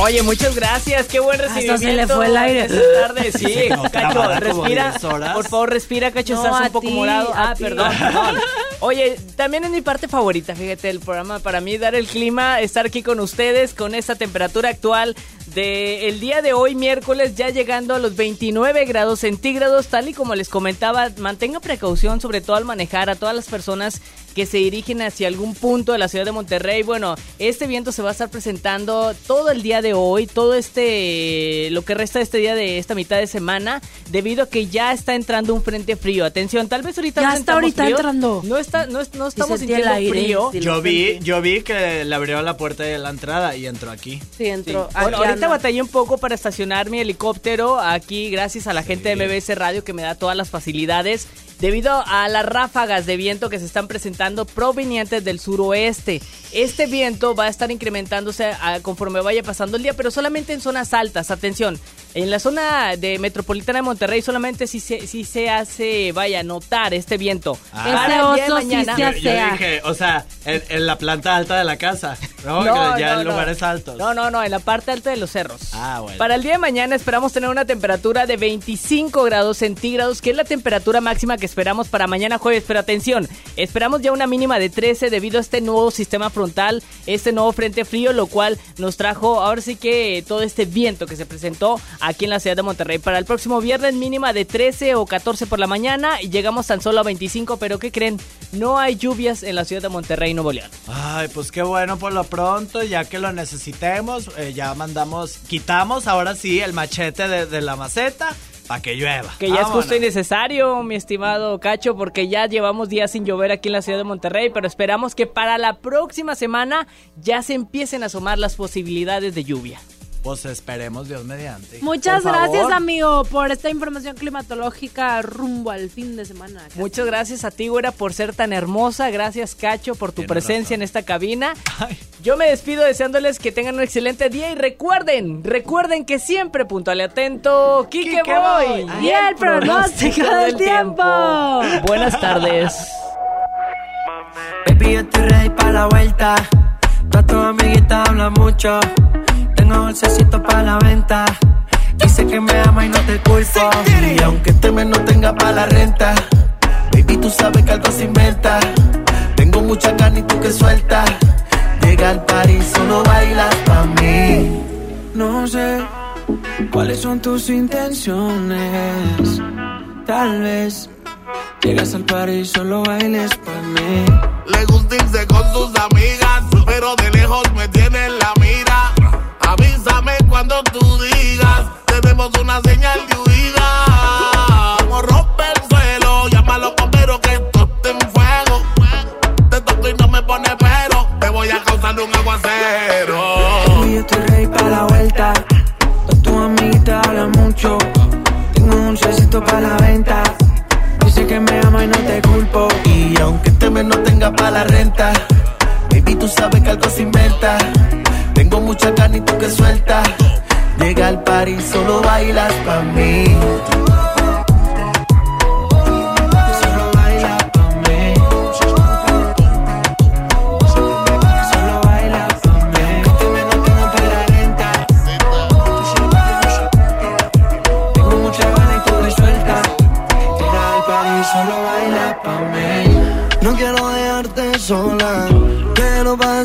Oye, muchas gracias, qué buen Hasta recibimiento. se le fue el aire. Esta tarde, sí. No, Cacho, respira. 10 horas. Por favor, respira, Cacho, No, estás un poco ti, morado. Ah, ti. perdón, perdón. Oye, también es mi parte favorita, fíjate, el programa para mí, dar el clima, estar aquí con ustedes con esta temperatura actual de el día de hoy, miércoles, ya llegando a los 29 grados centígrados, tal y como les comentaba, mantenga precaución, sobre todo al manejar a todas las personas que se dirigen hacia algún punto de la ciudad de Monterrey. Bueno, este viento se va a estar presentando todo el día de hoy, todo este, lo que resta de este día de esta mitad de semana, debido a que ya está entrando un frente frío. Atención, tal vez ahorita Ya no está ahorita frío. entrando. No está, no, no estamos sintiendo aire, frío. Yo vi, yo vi que le abrió la puerta de la entrada y entró aquí. Sí, entró. Aquí ahorita anda. batallé un poco para estacionar mi helicóptero aquí gracias a la gente de MBS Radio que me da todas las facilidades debido a las ráfagas de viento que se están presentando provenientes del suroeste. Este viento va a estar incrementándose a- conforme vaya pasando el día, pero solamente en zonas altas. Atención, en la zona de metropolitana de Monterrey solamente si se, si se hace, vaya, notar este viento. Ah. Ese Para el día de oso sí mañana- se Yo, hace. yo sea. dije, o sea, en, en la planta alta de la casa, ¿no? Ya no, en no. lugares altos. No, no, no, en la parte alta de los cerros. Ah, bueno. Para el día de mañana esperamos tener una temperatura de 25 grados centígrados, que es la temperatura máxima que esperamos para mañana jueves. Pero atención, esperamos ya una mínima de 13 debido a este nuevo sistema frontal, este nuevo frente frío, lo cual nos trajo ahora sí que todo este viento que se presentó aquí en la ciudad de Monterrey. Para el próximo viernes mínima de 13 o 14 por la mañana y llegamos tan solo a 25, pero ¿qué creen? No hay lluvias en la ciudad de Monterrey, Nuevo León. Ay, pues qué bueno por lo pronto, ya que lo necesitemos, eh, ya mandamos, quitamos ahora sí el machete de, de la maceta para que llueva. Que ya es justo y necesario, mi estimado Cacho, porque ya llevamos días sin llover aquí en la ciudad de Monterrey, pero esperamos que para la próxima semana ya se empiecen a asomar las posibilidades de lluvia. Pues esperemos, Dios mediante. Muchas Por gracias, favor. amigo, por esta información climatológica rumbo al fin de semana. Muchas gracias a ti, güera, por ser tan hermosa. Gracias, Cacho, por tu Tienes presencia en esta cabina. Yo me despido deseándoles que tengan un excelente día y recuerden, recuerden que siempre puntual y atento, Kike Boy. Y el pronóstico del tiempo. Buenas tardes. Baby, yo estoy ready para la vuelta. Todas tus amiguitas hablan mucho. Tengo bolsecito para la venta. Dice que me ama y no te culpo. Y aunque este mes no tenga para la renta, baby, tú sabes que algo se inventa. Tengo mucha carne y tú que sueltas. Llega al parís, solo bailas pa' mí. No sé cuáles son tus intenciones. Tal vez llegas al party y solo bailes para mí. Le gusta irse con sus amigas, pero de lejos me tiene en la mira. Avísame cuando tú digas, tenemos una señal de huida. Como rompe el suelo, llama a los bomberos que esto está en fuego. Te toco y no me pone pero, te voy a causar un aguacero. Baby, yo estoy ready para la vuelta. Todas tus amiguitas hablan mucho. Tengo un dulcecito para la venta. Dice que me ama y no te culpo. Y aunque este mes no tenga para la renta, baby, tú sabes que algo se inventa. Tengo mucha carne y tú que sueltas. Llega al parís, solo bailas pa' mí.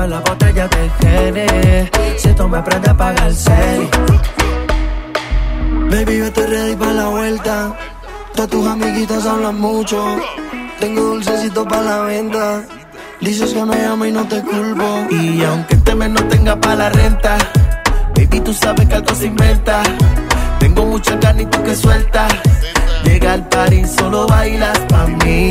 Tapa la botella de Gene. Si tú me aprendes a pagar el cel. Baby, yo estoy ready para la vuelta. Todas tus amiguitas hablan mucho. Tengo dulcecito para la venta. Dices que me amo y no te culpo. Y aunque este mes no tenga para la renta, baby, tú sabes que algo se inventa. Tengo mucha carne y tú que suelta. Llega al party, solo bailas pa' mí.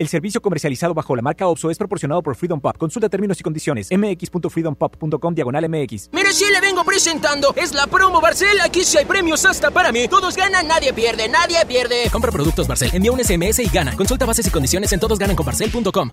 El servicio comercializado bajo la marca OPSO es proporcionado por Freedom Pop. Consulta términos y condiciones. mx.freedompop.com diagonal mx. Mire, si le vengo presentando. Es la promo Barcel. Aquí sí hay premios hasta para mí. Todos ganan, nadie pierde, nadie pierde. Compra productos Barcel, envía un SMS y gana. Consulta bases y condiciones en todosgananconbarcel.com.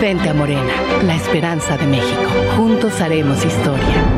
Vente a Morena, la esperanza de México. Juntos haremos historia.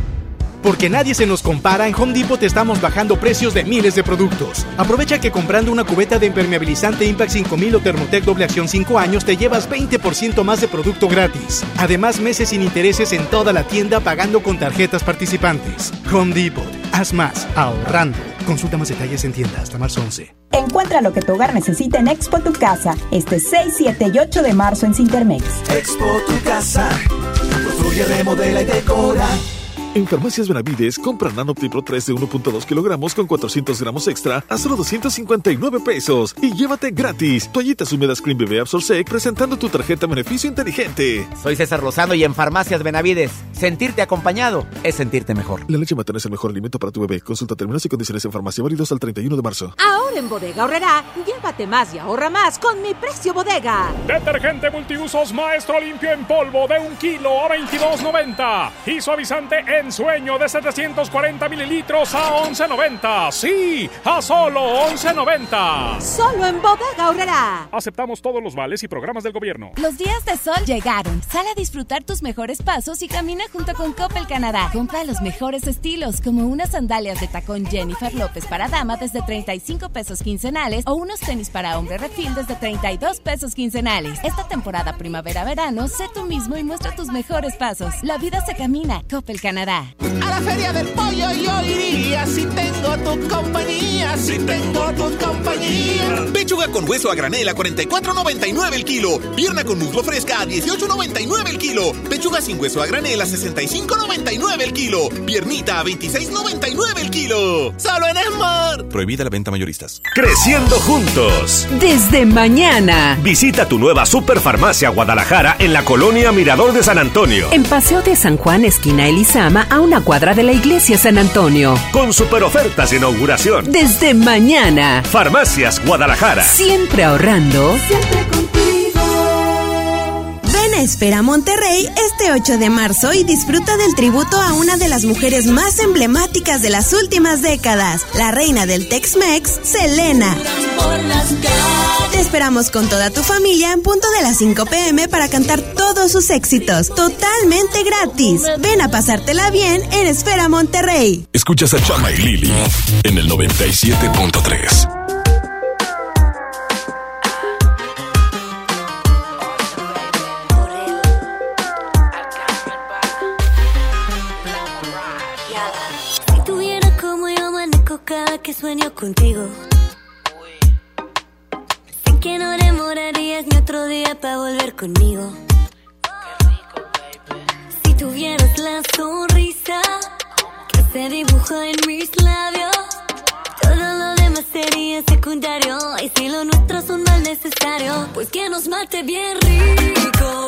Porque nadie se nos compara, en Home Depot te estamos bajando precios de miles de productos. Aprovecha que comprando una cubeta de impermeabilizante Impact 5000 o Thermotec doble acción 5 años te llevas 20% más de producto gratis. Además, meses sin intereses en toda la tienda pagando con tarjetas participantes. Home Depot. Haz más, ahorrando. Consulta más detalles en tienda hasta marzo 11. Encuentra lo que tu hogar necesita en Expo Tu Casa, este 6, 7 y 8 de marzo en Cintermex. Expo Tu Casa. Construye, remodela y decora. En Farmacias Benavides, compra Nanoptipro 3 de 1.2 kilogramos con 400 gramos extra a solo 259 pesos. Y llévate gratis toallitas húmedas Cream Bebé Absolsec presentando tu tarjeta beneficio inteligente. Soy César Lozano y en Farmacias Benavides, sentirte acompañado es sentirte mejor. La leche materna es el mejor alimento para tu bebé. Consulta términos y condiciones en farmacia válidos al 31 de marzo. Ahora en Bodega Horrera, llévate más y ahorra más con mi precio bodega. Detergente multiusos Maestro Limpio en polvo de un kilo a 22.90 y suavizante en sueño de 740 mililitros a 11.90. Sí, a solo 11.90. Solo en Bodega Horrera. Aceptamos todos los vales y programas del gobierno. Los días de sol llegaron. Sale a disfrutar tus mejores pasos y camina junto con Coppel Canadá. Compra los mejores estilos, como unas sandalias de tacón Jennifer López para dama desde 35 pesos quincenales o unos tenis para hombre refil desde 32 pesos quincenales. Esta temporada primavera-verano, sé tú mismo y muestra tus mejores pasos. La vida se camina. Coppel Canadá. A la feria del pollo yo iría si tengo tu compañía, si tengo tu compañía. Pechuga con hueso a granel a 44.99 el kilo. Pierna con muslo fresca a 18.99 el kilo. Pechuga sin hueso a granel a 65.99 el kilo. Piernita a 26.99 el kilo. Solo en Esmar. Prohibida la venta mayoristas. Creciendo juntos. Desde mañana. Visita tu nueva Superfarmacia Guadalajara en la colonia Mirador de San Antonio. En Paseo de San Juan, esquina Elizama, a una cuadra de la iglesia San Antonio. Con super ofertas de inauguración. Desde mañana. Farmacias Guadalajara. Siempre ahorrando. Siempre contigo. Espera Monterrey este 8 de marzo y disfruta del tributo a una de las mujeres más emblemáticas de las últimas décadas, la reina del Tex-Mex, Selena. Te esperamos con toda tu familia en punto de las 5 pm para cantar todos sus éxitos, totalmente gratis. Ven a pasártela bien en Esfera Monterrey. Escuchas a Chama y Lili en el 97.3. sueño contigo. Sé que no demorarías ni otro día para volver conmigo. Si tuvieras la sonrisa que se dibuja en mis labios, todo lo demás sería secundario. Y si lo nuestro es un mal necesario, pues que nos mate bien rico,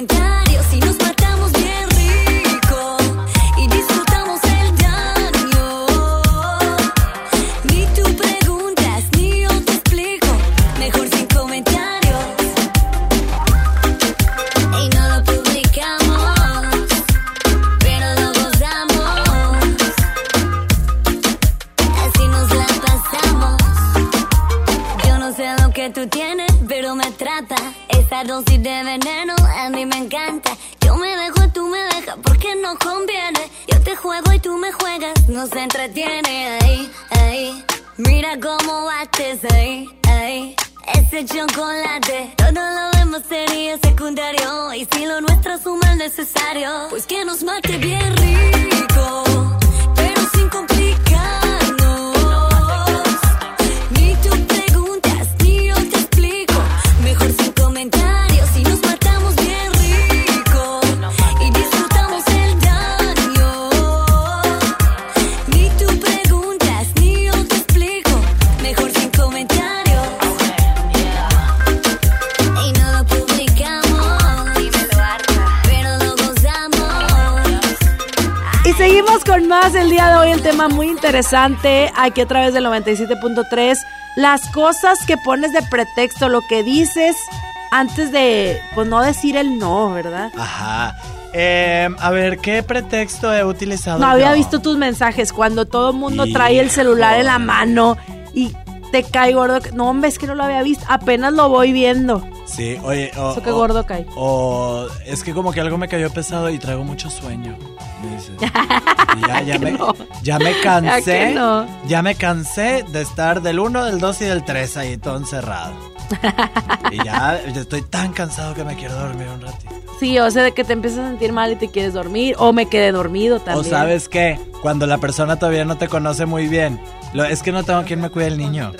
Sin comentarios Dosis de veneno a mí me encanta. Yo me dejo, tú me dejas, porque no conviene. Yo te juego y tú me juegas, nos entretiene. Ahí, ahí. Mira cómo bates ahí, ahí. Ese chocolate, todo lo demás sería secundario. Y si lo nuestro suma el necesario, pues que nos mate bien rico, más el día de hoy, el tema muy interesante aquí a través del 97.3. Las cosas que pones de pretexto, lo que dices antes de, pues no decir el no, ¿verdad? Ajá. Eh, a ver, ¿qué pretexto he utilizado? No había visto tus mensajes cuando todo el mundo Híjole. trae el celular en la mano y te cae gordo. No, hombre, es que no lo había visto. Apenas lo voy viendo. Sí, oye. O, Eso que o- gordo cae. O es que como que algo me cayó pesado y traigo mucho sueño. Ya, ya, me, no? ya me ¿A cansé. no? Ya me cansé de estar del 1, del 2 y del 3 ahí todo encerrado. y ya, ya estoy tan cansado que me quiero dormir un ratito. Sí, o sea, de que te empiezas a sentir mal y te quieres dormir. O me quedé dormido también. O sabes qué, cuando la persona todavía no te conoce muy bien, lo, es que no tengo quien me cuide el niño.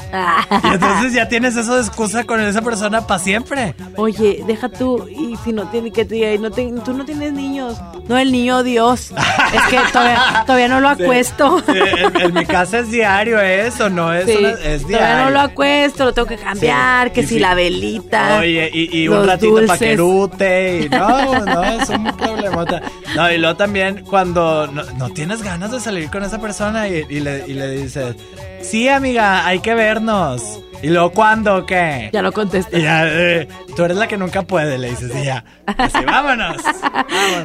Y entonces ya tienes eso de excusa con esa persona para siempre. Oye, deja tú, y si no tiene que te no te- tú no tienes niños. No, el niño Dios. es que todavía, todavía no lo acuesto. Sí, en, en mi casa es diario eso, no es, Sí, una- es diario. todavía no lo acuesto, lo tengo que cambiar, Sí, que si sí. la velita. Oye, y, y un ratito para que. Y no, no, es un problemota. No, y luego también cuando no, no tienes ganas de salir con esa persona y, y le, y le dices, sí, amiga, hay que vernos. Y luego, ¿cuándo? ¿Qué? Ya lo contesté. Y ya, eh, tú eres la que nunca puede, le dices, y ya. Así, vámonos.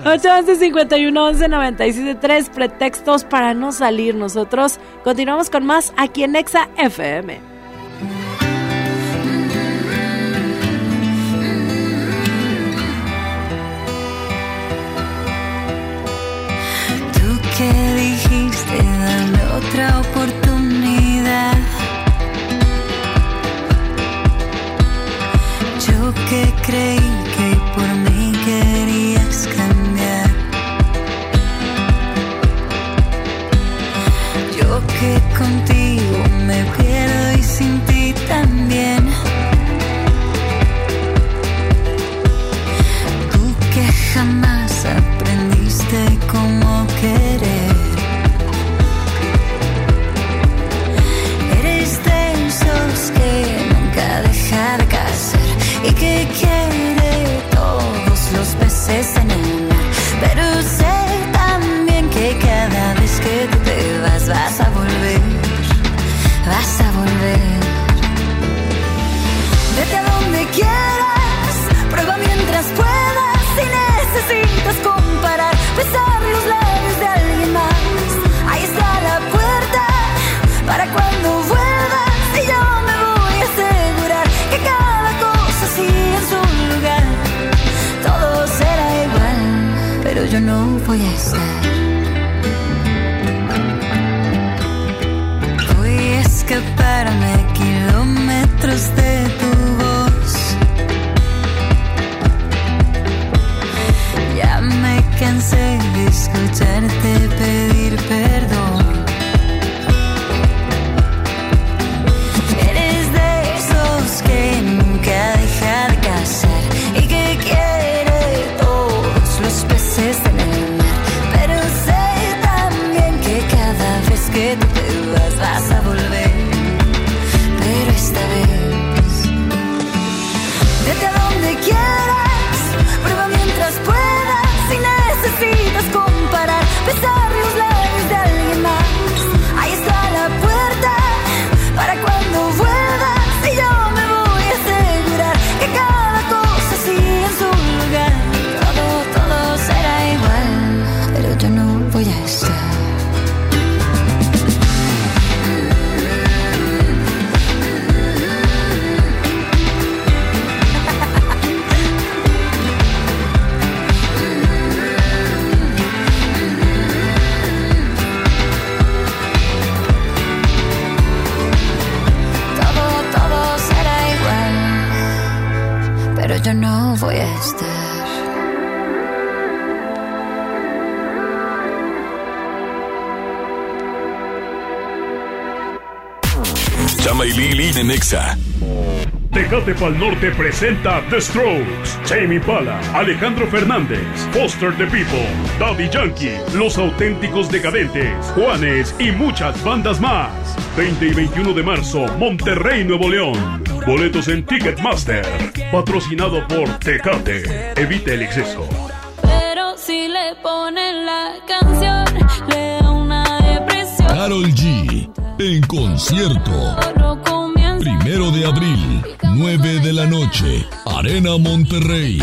811 51 11 97 3 pretextos para no salir. Nosotros continuamos con más aquí en Exa FM. Tú que dijiste dame otra oportunidad. Yo que creí que por mí querías cambiar. Yo que contigo me pierdo y sin ti quiere todos los peces en. Pero sé también que cada vez que te vas vas a volver, vas a volver. Vete a donde quieras, prueba mientras puedas. Si necesitas comparar, besar los labios pero yo Tecate Pal Norte presenta The Strokes, Jamie Pala, Alejandro Fernández, Foster the People, Daddy Yankee, Los Auténticos Decadentes, Juanes y muchas bandas más. 20 y 21 de marzo, Monterrey, Nuevo León. Boletos en Ticketmaster. Patrocinado por Tecate. Evite el exceso. Pero si le ponen la canción, le da una depresión. Carol G. En concierto. Primero de abril, 9 de la noche. Arena Monterrey.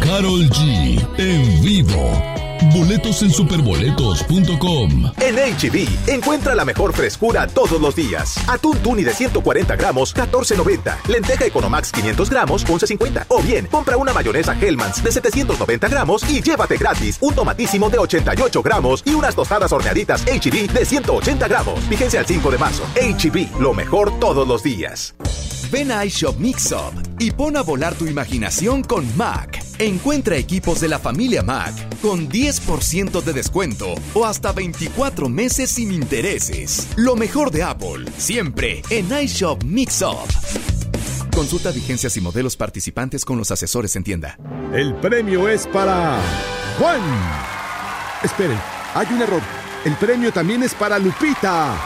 Carol G. En vivo. Boletos en superboletos.com. En HB, encuentra la mejor frescura todos los días. Atún tuni de 140 gramos, 14.90. Lenteja Economax 500 gramos, 11.50. O bien, compra una mayonesa Hellmann's de 790 gramos y llévate gratis un tomatísimo de 88 gramos y unas tostadas horneaditas HB de 180 gramos. Fíjense al 5 de marzo. HB, lo mejor todos los días. Ven a iShop Mix Up y pon a volar tu imaginación con Mac. Encuentra equipos de la familia Mac con 10% de descuento o hasta 24 meses sin intereses. Lo mejor de Apple, siempre en iShop Mix Up. Consulta vigencias y modelos participantes con los asesores en tienda. El premio es para Juan. Esperen, hay un error. El premio también es para Lupita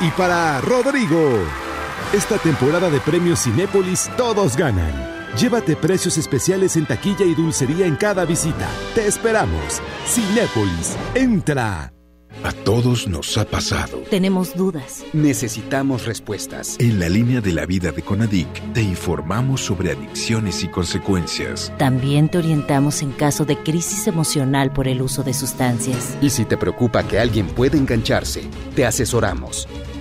y para Rodrigo. Esta temporada de premios Cinépolis todos ganan. Llévate precios especiales en taquilla y dulcería en cada visita. Te esperamos. Cinépolis, entra. A todos nos ha pasado. Tenemos dudas. Necesitamos respuestas. En la línea de la vida de Conadic te informamos sobre adicciones y consecuencias. También te orientamos en caso de crisis emocional por el uso de sustancias. Y si te preocupa que alguien pueda engancharse, te asesoramos.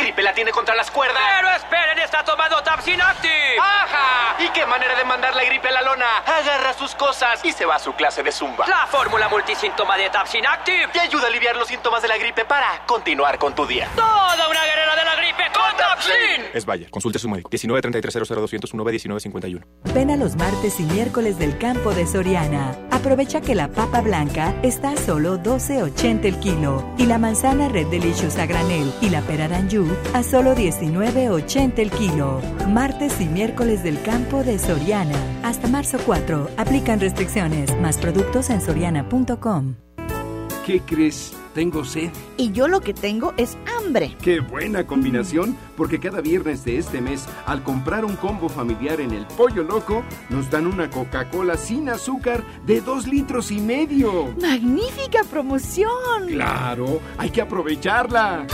La gripe la tiene contra las cuerdas. Pero esperen, está tomando Tapsin Active. ¡Ajá! ¿Y qué manera de mandar la gripe a la lona? Agarra sus cosas y se va a su clase de zumba. La fórmula multisíntoma de Tapsin Active. Te ayuda a aliviar los síntomas de la gripe para continuar con tu día. Toda una guerrera de la gripe con Tapsin. Es Bayer. Consulte a su médico. 19 33 00 201 1951. Ven a los martes y miércoles del campo de Soriana. Aprovecha que la papa blanca está a solo 12.80 el kilo y la manzana Red Delicious a granel y la pera Danju a solo 19.80 el kilo. Martes y miércoles del campo de Soriana. Hasta marzo 4. Aplican restricciones. Más productos en soriana.com. ¿Qué crees? Tengo sed. Y yo lo que tengo es hambre. Qué buena combinación, porque cada viernes de este mes, al comprar un combo familiar en el Pollo Loco, nos dan una Coca-Cola sin azúcar de dos litros y medio. ¡Magnífica promoción! Claro, hay que aprovecharla.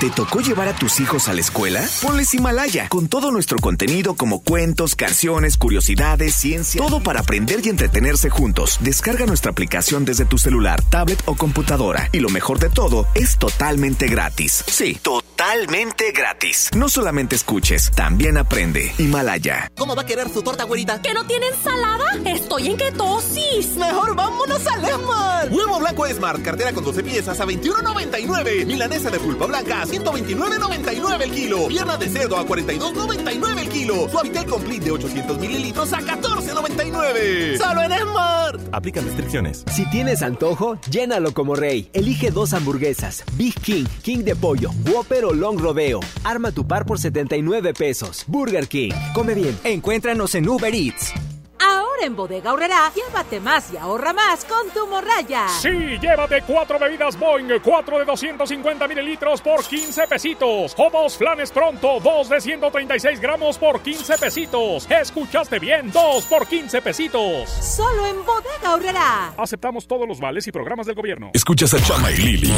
¿Te tocó llevar a tus hijos a la escuela? Ponles Himalaya, con todo nuestro contenido como cuentos, canciones, curiosidades, ciencia, todo para aprender y entretenerse juntos. Descarga nuestra aplicación desde tu celular, tablet o computadora. Y lo mejor de todo, es totalmente gratis. Sí, totalmente gratis. No solamente escuches, también aprende. Himalaya. ¿Cómo va a querer su torta, güerita? ¿Que no tiene ensalada? Estoy en ketosis. Mejor vámonos al Esmar. Huevo blanco Esmar, cartera con 12 piezas a 21.99. Milanesa de pulpa blanca a 129.99 el kilo. Pierna de cerdo a 42.99 el kilo. Suavitel Complete de 800 mililitros a 14.99. Solo en Esmar. Aplican restricciones. Si tienes antojo, llénalo como rey. Elige dos hamburguesas. Big King, King de pollo, Whopper o Long Rodeo. Arma tu par por 79 pesos. Burger King. Come bien. Encuéntranos en Uber Eats. Ahora en Bodega Horrera, llévate más y ahorra más con tu morraya. Sí, llévate cuatro bebidas Boeing, cuatro de 250 mililitros por 15 pesitos. O dos flanes pronto, dos de 136 gramos por 15 pesitos. ¿Escuchaste bien? Dos por 15 pesitos. Solo en Bodega Horrera. Aceptamos todos los vales y programas del gobierno. Escuchas a Chama y Lili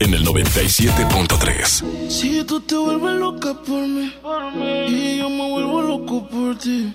en el 97.3. Si tú te vuelves loca por mí, y yo me vuelvo loco por ti.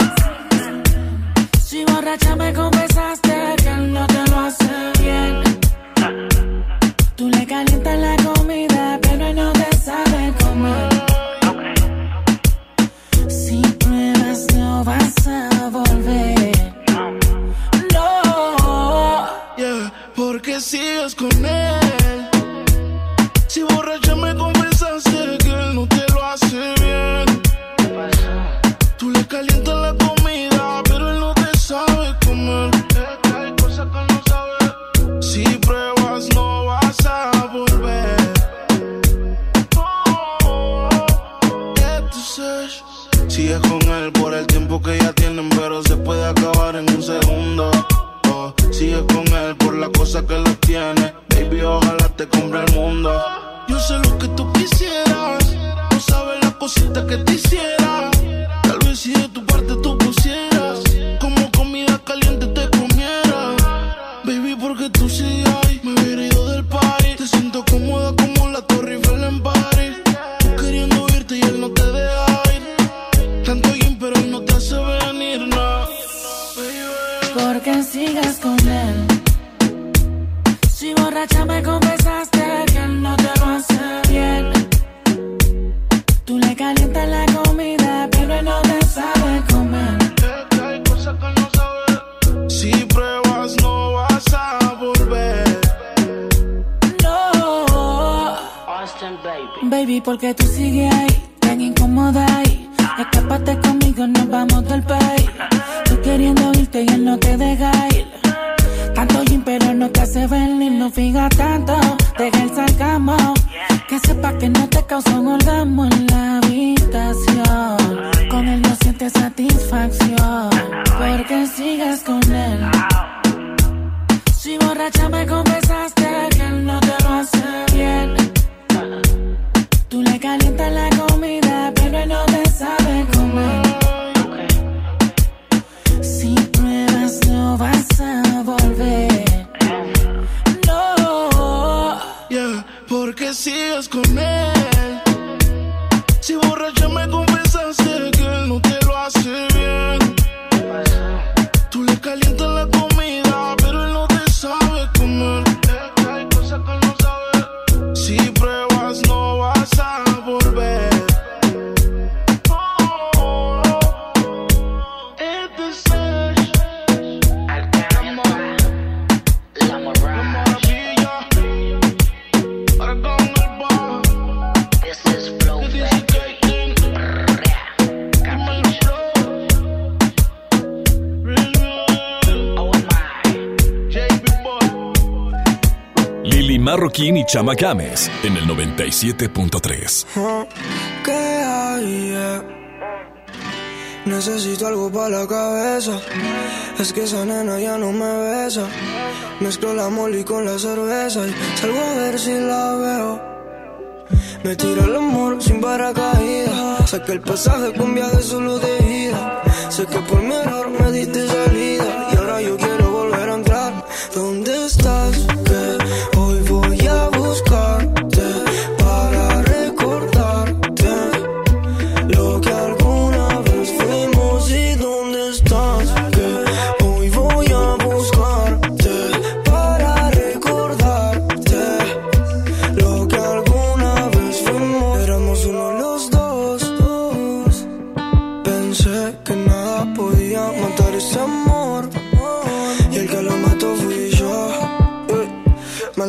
Si borracha me confesaste que él no te lo hace bien. Tú le calientas la comida, pero él no te sabe comer. Si pruebas, no vas a volver. No. Yeah, porque sigues con él. Si borracha Chama Games en el 97.3. ¿Qué hay? Eh? Necesito algo para la cabeza. Es que esa nena ya no me besa. Mezclo la moli con la cerveza y salgo a ver si la veo. Me tiro el amor sin paracaídas. Saqué el pasaje con viaje solo de ida. Sé que por mi error me diste ya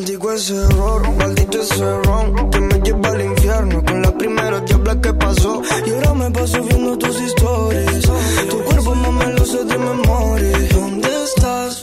contigo ese error, maldito ese ron que me lleva al infierno con la primera diabla que pasó. Y ahora me paso viendo tus historias. Tu cuerpo no me lo de memoria. ¿Dónde estás?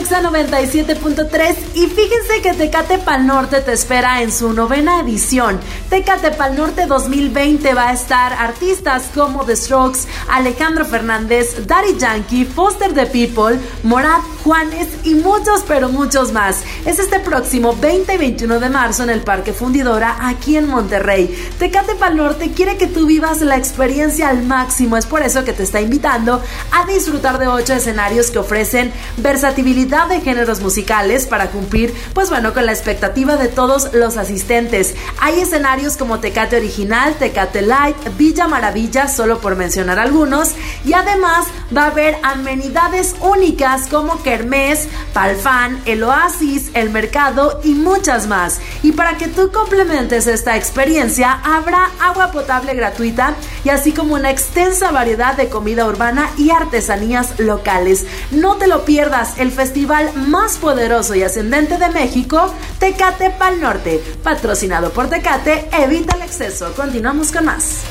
Más aquí en Exa 97.3 y fíjense que Tecate Pal Norte te espera en su novena edición. Tecate Pal Norte 2020 va a estar artistas como The Strokes, Alejandro Fernández, Daddy Yankee, Foster the People, Morat, Juanes y muchos pero muchos más. Es este próximo 20 y 21 de marzo en el Parque Fundidora aquí en Monterrey. Tecate Pal Norte quiere que tú vivas la experiencia al máximo, es por eso que te está invitando a disfrutar de ocho escenarios que ofrecen versatilidad de géneros musicales para cumplir, pues bueno, con la expectativa de todos los asistentes. Hay escenarios como Tecate Original, Tecate Light, Villa Maravilla, solo por mencionar algunos, y además va a haber amenidades únicas como Kermés, Palfán, el Oasis, el Mercado y muchas más. Y para que tú complementes esta experiencia, habrá agua potable gratuita y así como una extensa variedad de comida urbana y artesanías locales. No te lo pierdas, el festival más poderoso y ascendente de México, Tecate Pal Norte, patrocinado por Tecate, evita el exceso. Continuamos con más.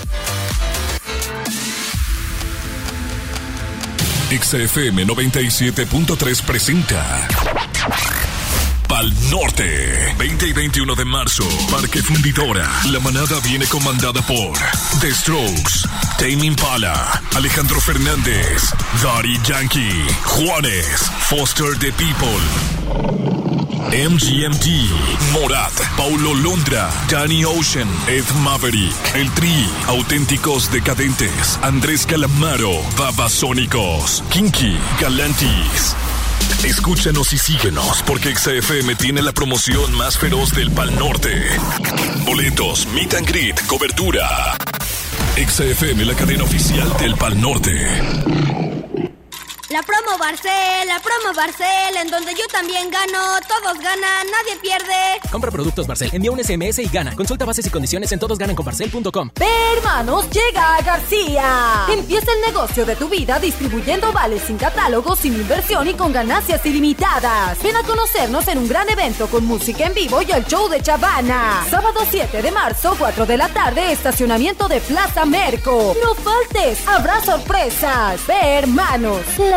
XFM 97.3 presenta Pal Norte. 20 y 21 de marzo, Parque Fundidora. La manada viene comandada por The Strokes, Tame Impala, Alejandro Fernández, Daddy Yankee, Juanes, Foster the People. MGMT, Morat, Paulo Londra, Danny Ocean, Ed Maverick, El Tri, Auténticos Decadentes, Andrés Calamaro, Babasónicos, Kinky, Galantis. Escúchanos y síguenos porque XFM tiene la promoción más feroz del Pal Norte. Boletos, meet and greet, cobertura. XFM, la cadena oficial del Pal Norte. La promo Barcel, la promo Barcel, en donde yo también gano, todos ganan, nadie pierde. Compra productos Barcel, envía un SMS y gana. Consulta bases y condiciones en todosgananconbarcel.com. Hermanos, llega García. Empieza el negocio de tu vida distribuyendo vales sin catálogo, sin inversión y con ganancias ilimitadas. Ven a conocernos en un gran evento con música en vivo y el show de Chavana. Sábado 7 de marzo, 4 de la tarde, estacionamiento de Plaza Merco. No faltes, habrá sorpresas. Ve, hermanos. La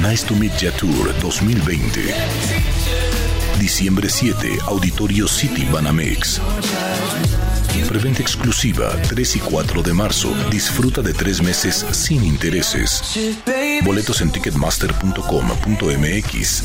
Nice to Meet Ya Tour 2020. Diciembre 7, Auditorio City Banamex. Preventa exclusiva 3 y 4 de marzo. Disfruta de tres meses sin intereses. Boletos en ticketmaster.com.mx.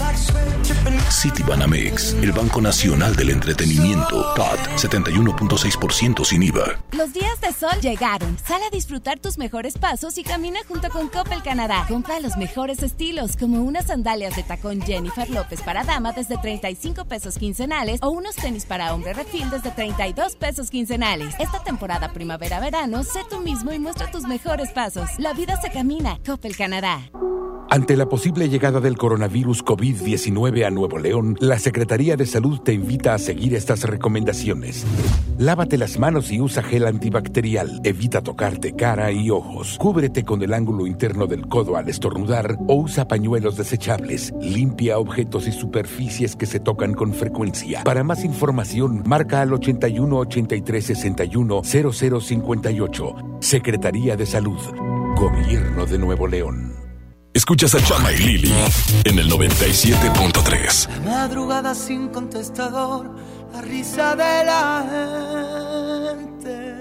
City Banamex, el Banco Nacional del Entretenimiento. TAT 71.6% sin IVA. Los días de sol llegaron. Sal a disfrutar tus mejores pasos y camina junto con Coppel Canadá. Compra los mejores estilos, como unas sandalias de tacón Jennifer López para dama desde 35 pesos quincenales o unos tenis para hombre refil desde 32 pesos quincenales. Esta temporada primavera-verano, sé tú mismo y muestra tus mejores pasos. La vida se camina. Coppel Canadá. Ante la posible llegada del coronavirus COVID-19 a Nuevo León, la Secretaría de Salud te invita a seguir estas recomendaciones. Lávate las manos y usa gel antibacterial. Evita tocarte cara y ojos. Cúbrete con el ángulo interno del codo al estornudar o usa pañuelos desechables. Limpia objetos y superficies que se tocan con frecuencia. Para más información, marca al 81 83 61 0058. Secretaría de Salud. Gobierno de Nuevo León. Escuchas a Chama y Lili en el 97.3. La madrugada sin contestador, la risa de la gente,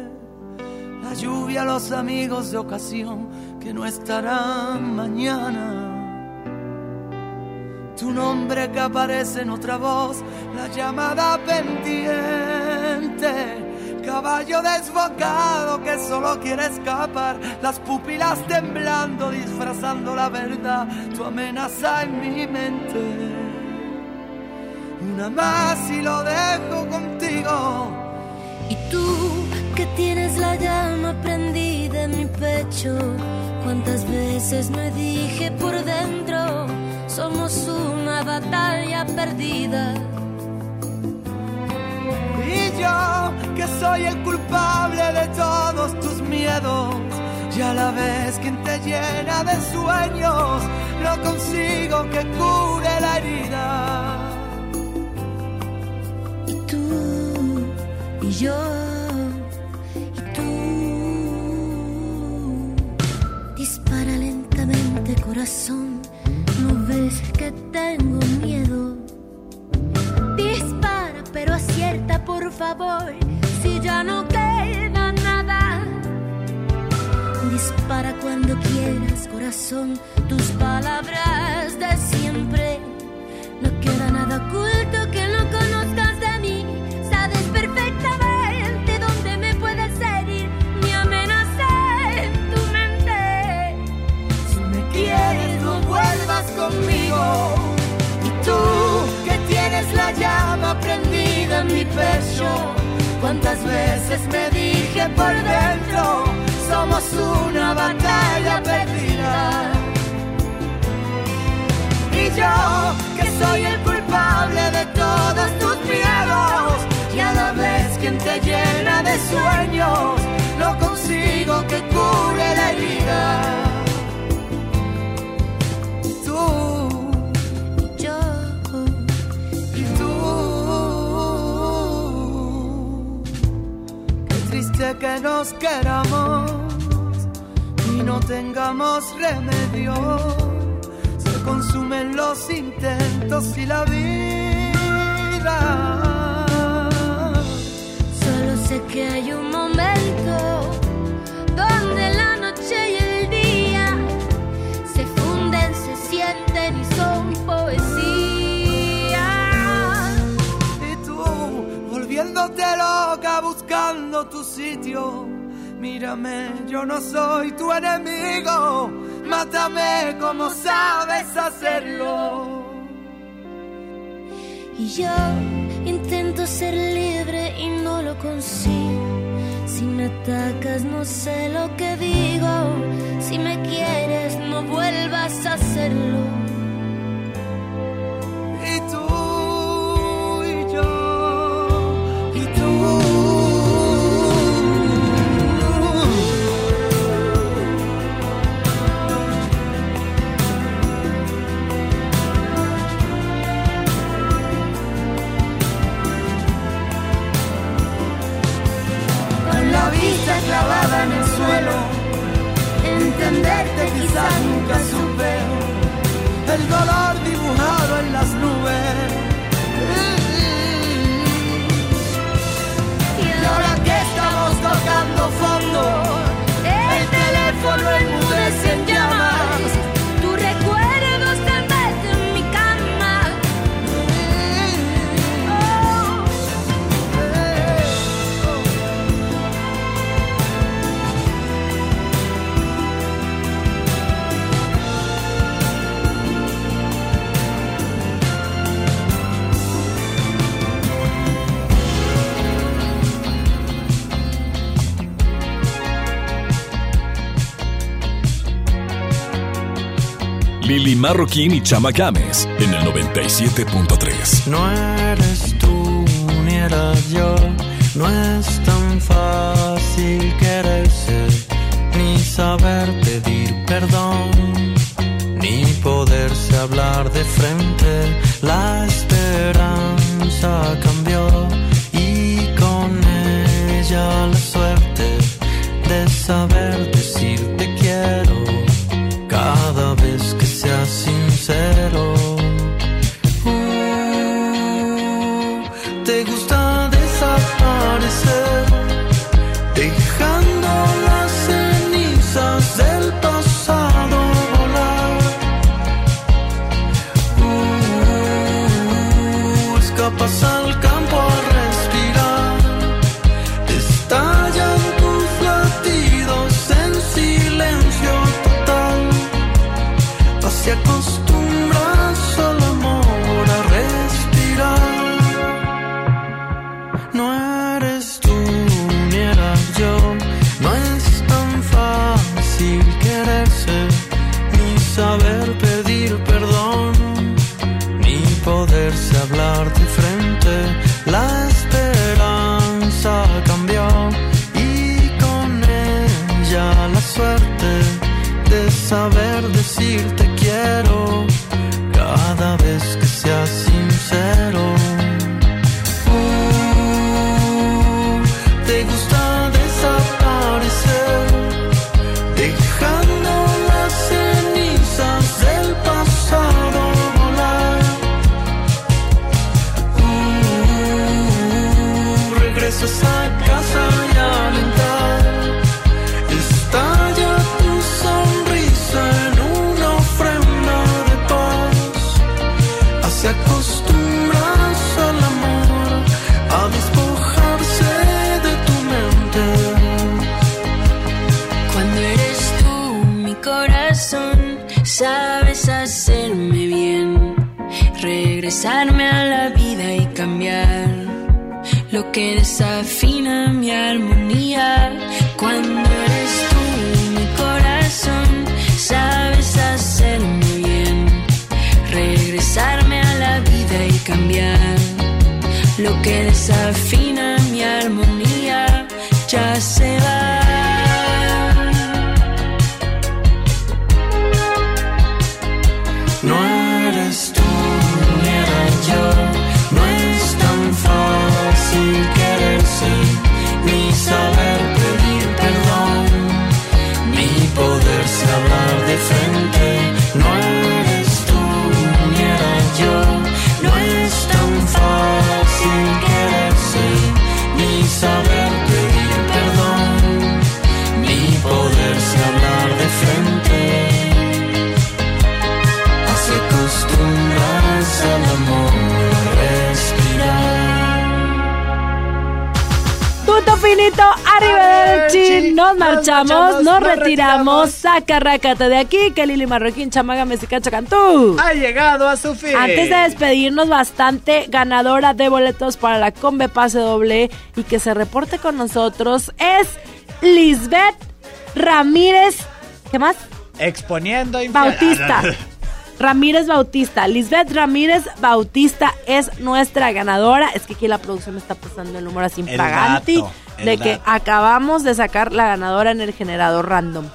la lluvia, los amigos de ocasión que no estarán mañana. tu nombre que aparece en otra voz, la llamada pendiente. Caballo desbocado que solo quiere escapar, las pupilas temblando, disfrazando la verdad, tu amenaza en mi mente. Una más y lo dejo contigo. Y tú que tienes la llama prendida en mi pecho, cuántas veces me dije por dentro, somos una batalla perdida yo, que soy el culpable de todos tus miedos, y a la vez quien te llena de sueños, no consigo que cure la herida. Y tú, y yo, y tú, dispara lentamente corazón, no ves que tengo miedo pero acierta por favor si ya no queda nada. Dispara cuando quieras, corazón, tus palabras de siempre. Marroquín y Chama Games en el 97.3. No eres tú ni era yo, no es tan fácil quererse, ni saber pedir perdón, ni poderse hablar de frente. La esperanza cambió y con ella la suerte de saber te gusta desaparecer, dejando nos retiramos. Saca, rácate de aquí. Que Lili Marroquín, Chamaga, Mesicacha, Cantú. Ha llegado a su fin. Antes de despedirnos, bastante ganadora de boletos para la Combe Pase Doble y que se reporte con nosotros es Lisbeth Ramírez. ¿Qué más? Exponiendo infiel- Bautista. Ramírez Bautista. Lisbeth Ramírez Bautista es nuestra ganadora. Es que aquí la producción me está pasando el número así El de que acabamos de sacar la ganadora en el generador random.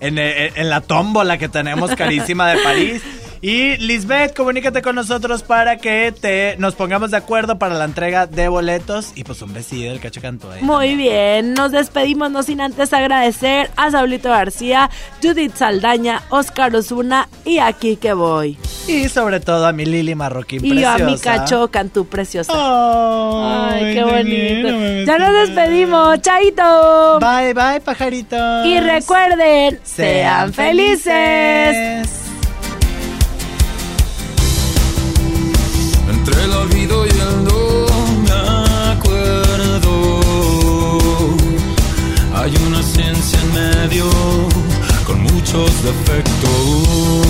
en, en- en la tómbola que tenemos carísima de París. Y Lisbeth, comunícate con nosotros para que te nos pongamos de acuerdo para la entrega de boletos. Y pues un besillo del cacho cantó ahí. Muy bien, nos despedimos no sin antes agradecer a Saulito García, Judith Saldaña, Oscar Osuna y aquí que voy. Y sobre todo a mi Lili Marroquín Y yo a mi preciosa. cacho Cantú preciosa. Ay, Ay, qué bonito. divino, Ya nos despedimos, chaito. Bye, bye, pajaritos. Y recuerden, Sean sean felices. Con muchos defectos.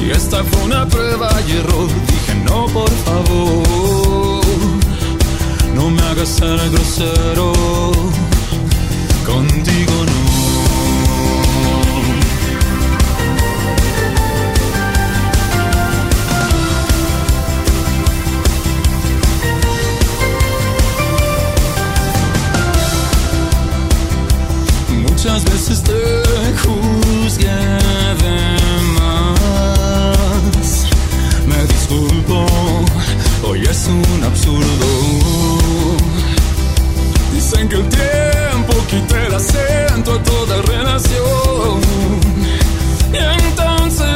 Y esta fue una prueba y error. Dije no, por favor. No me hagas ser grosero. Contigo no. Muchas veces te juzgué de más. Me disculpo, hoy es un absurdo. Dicen que el tiempo quita el acento a toda relación. Y entonces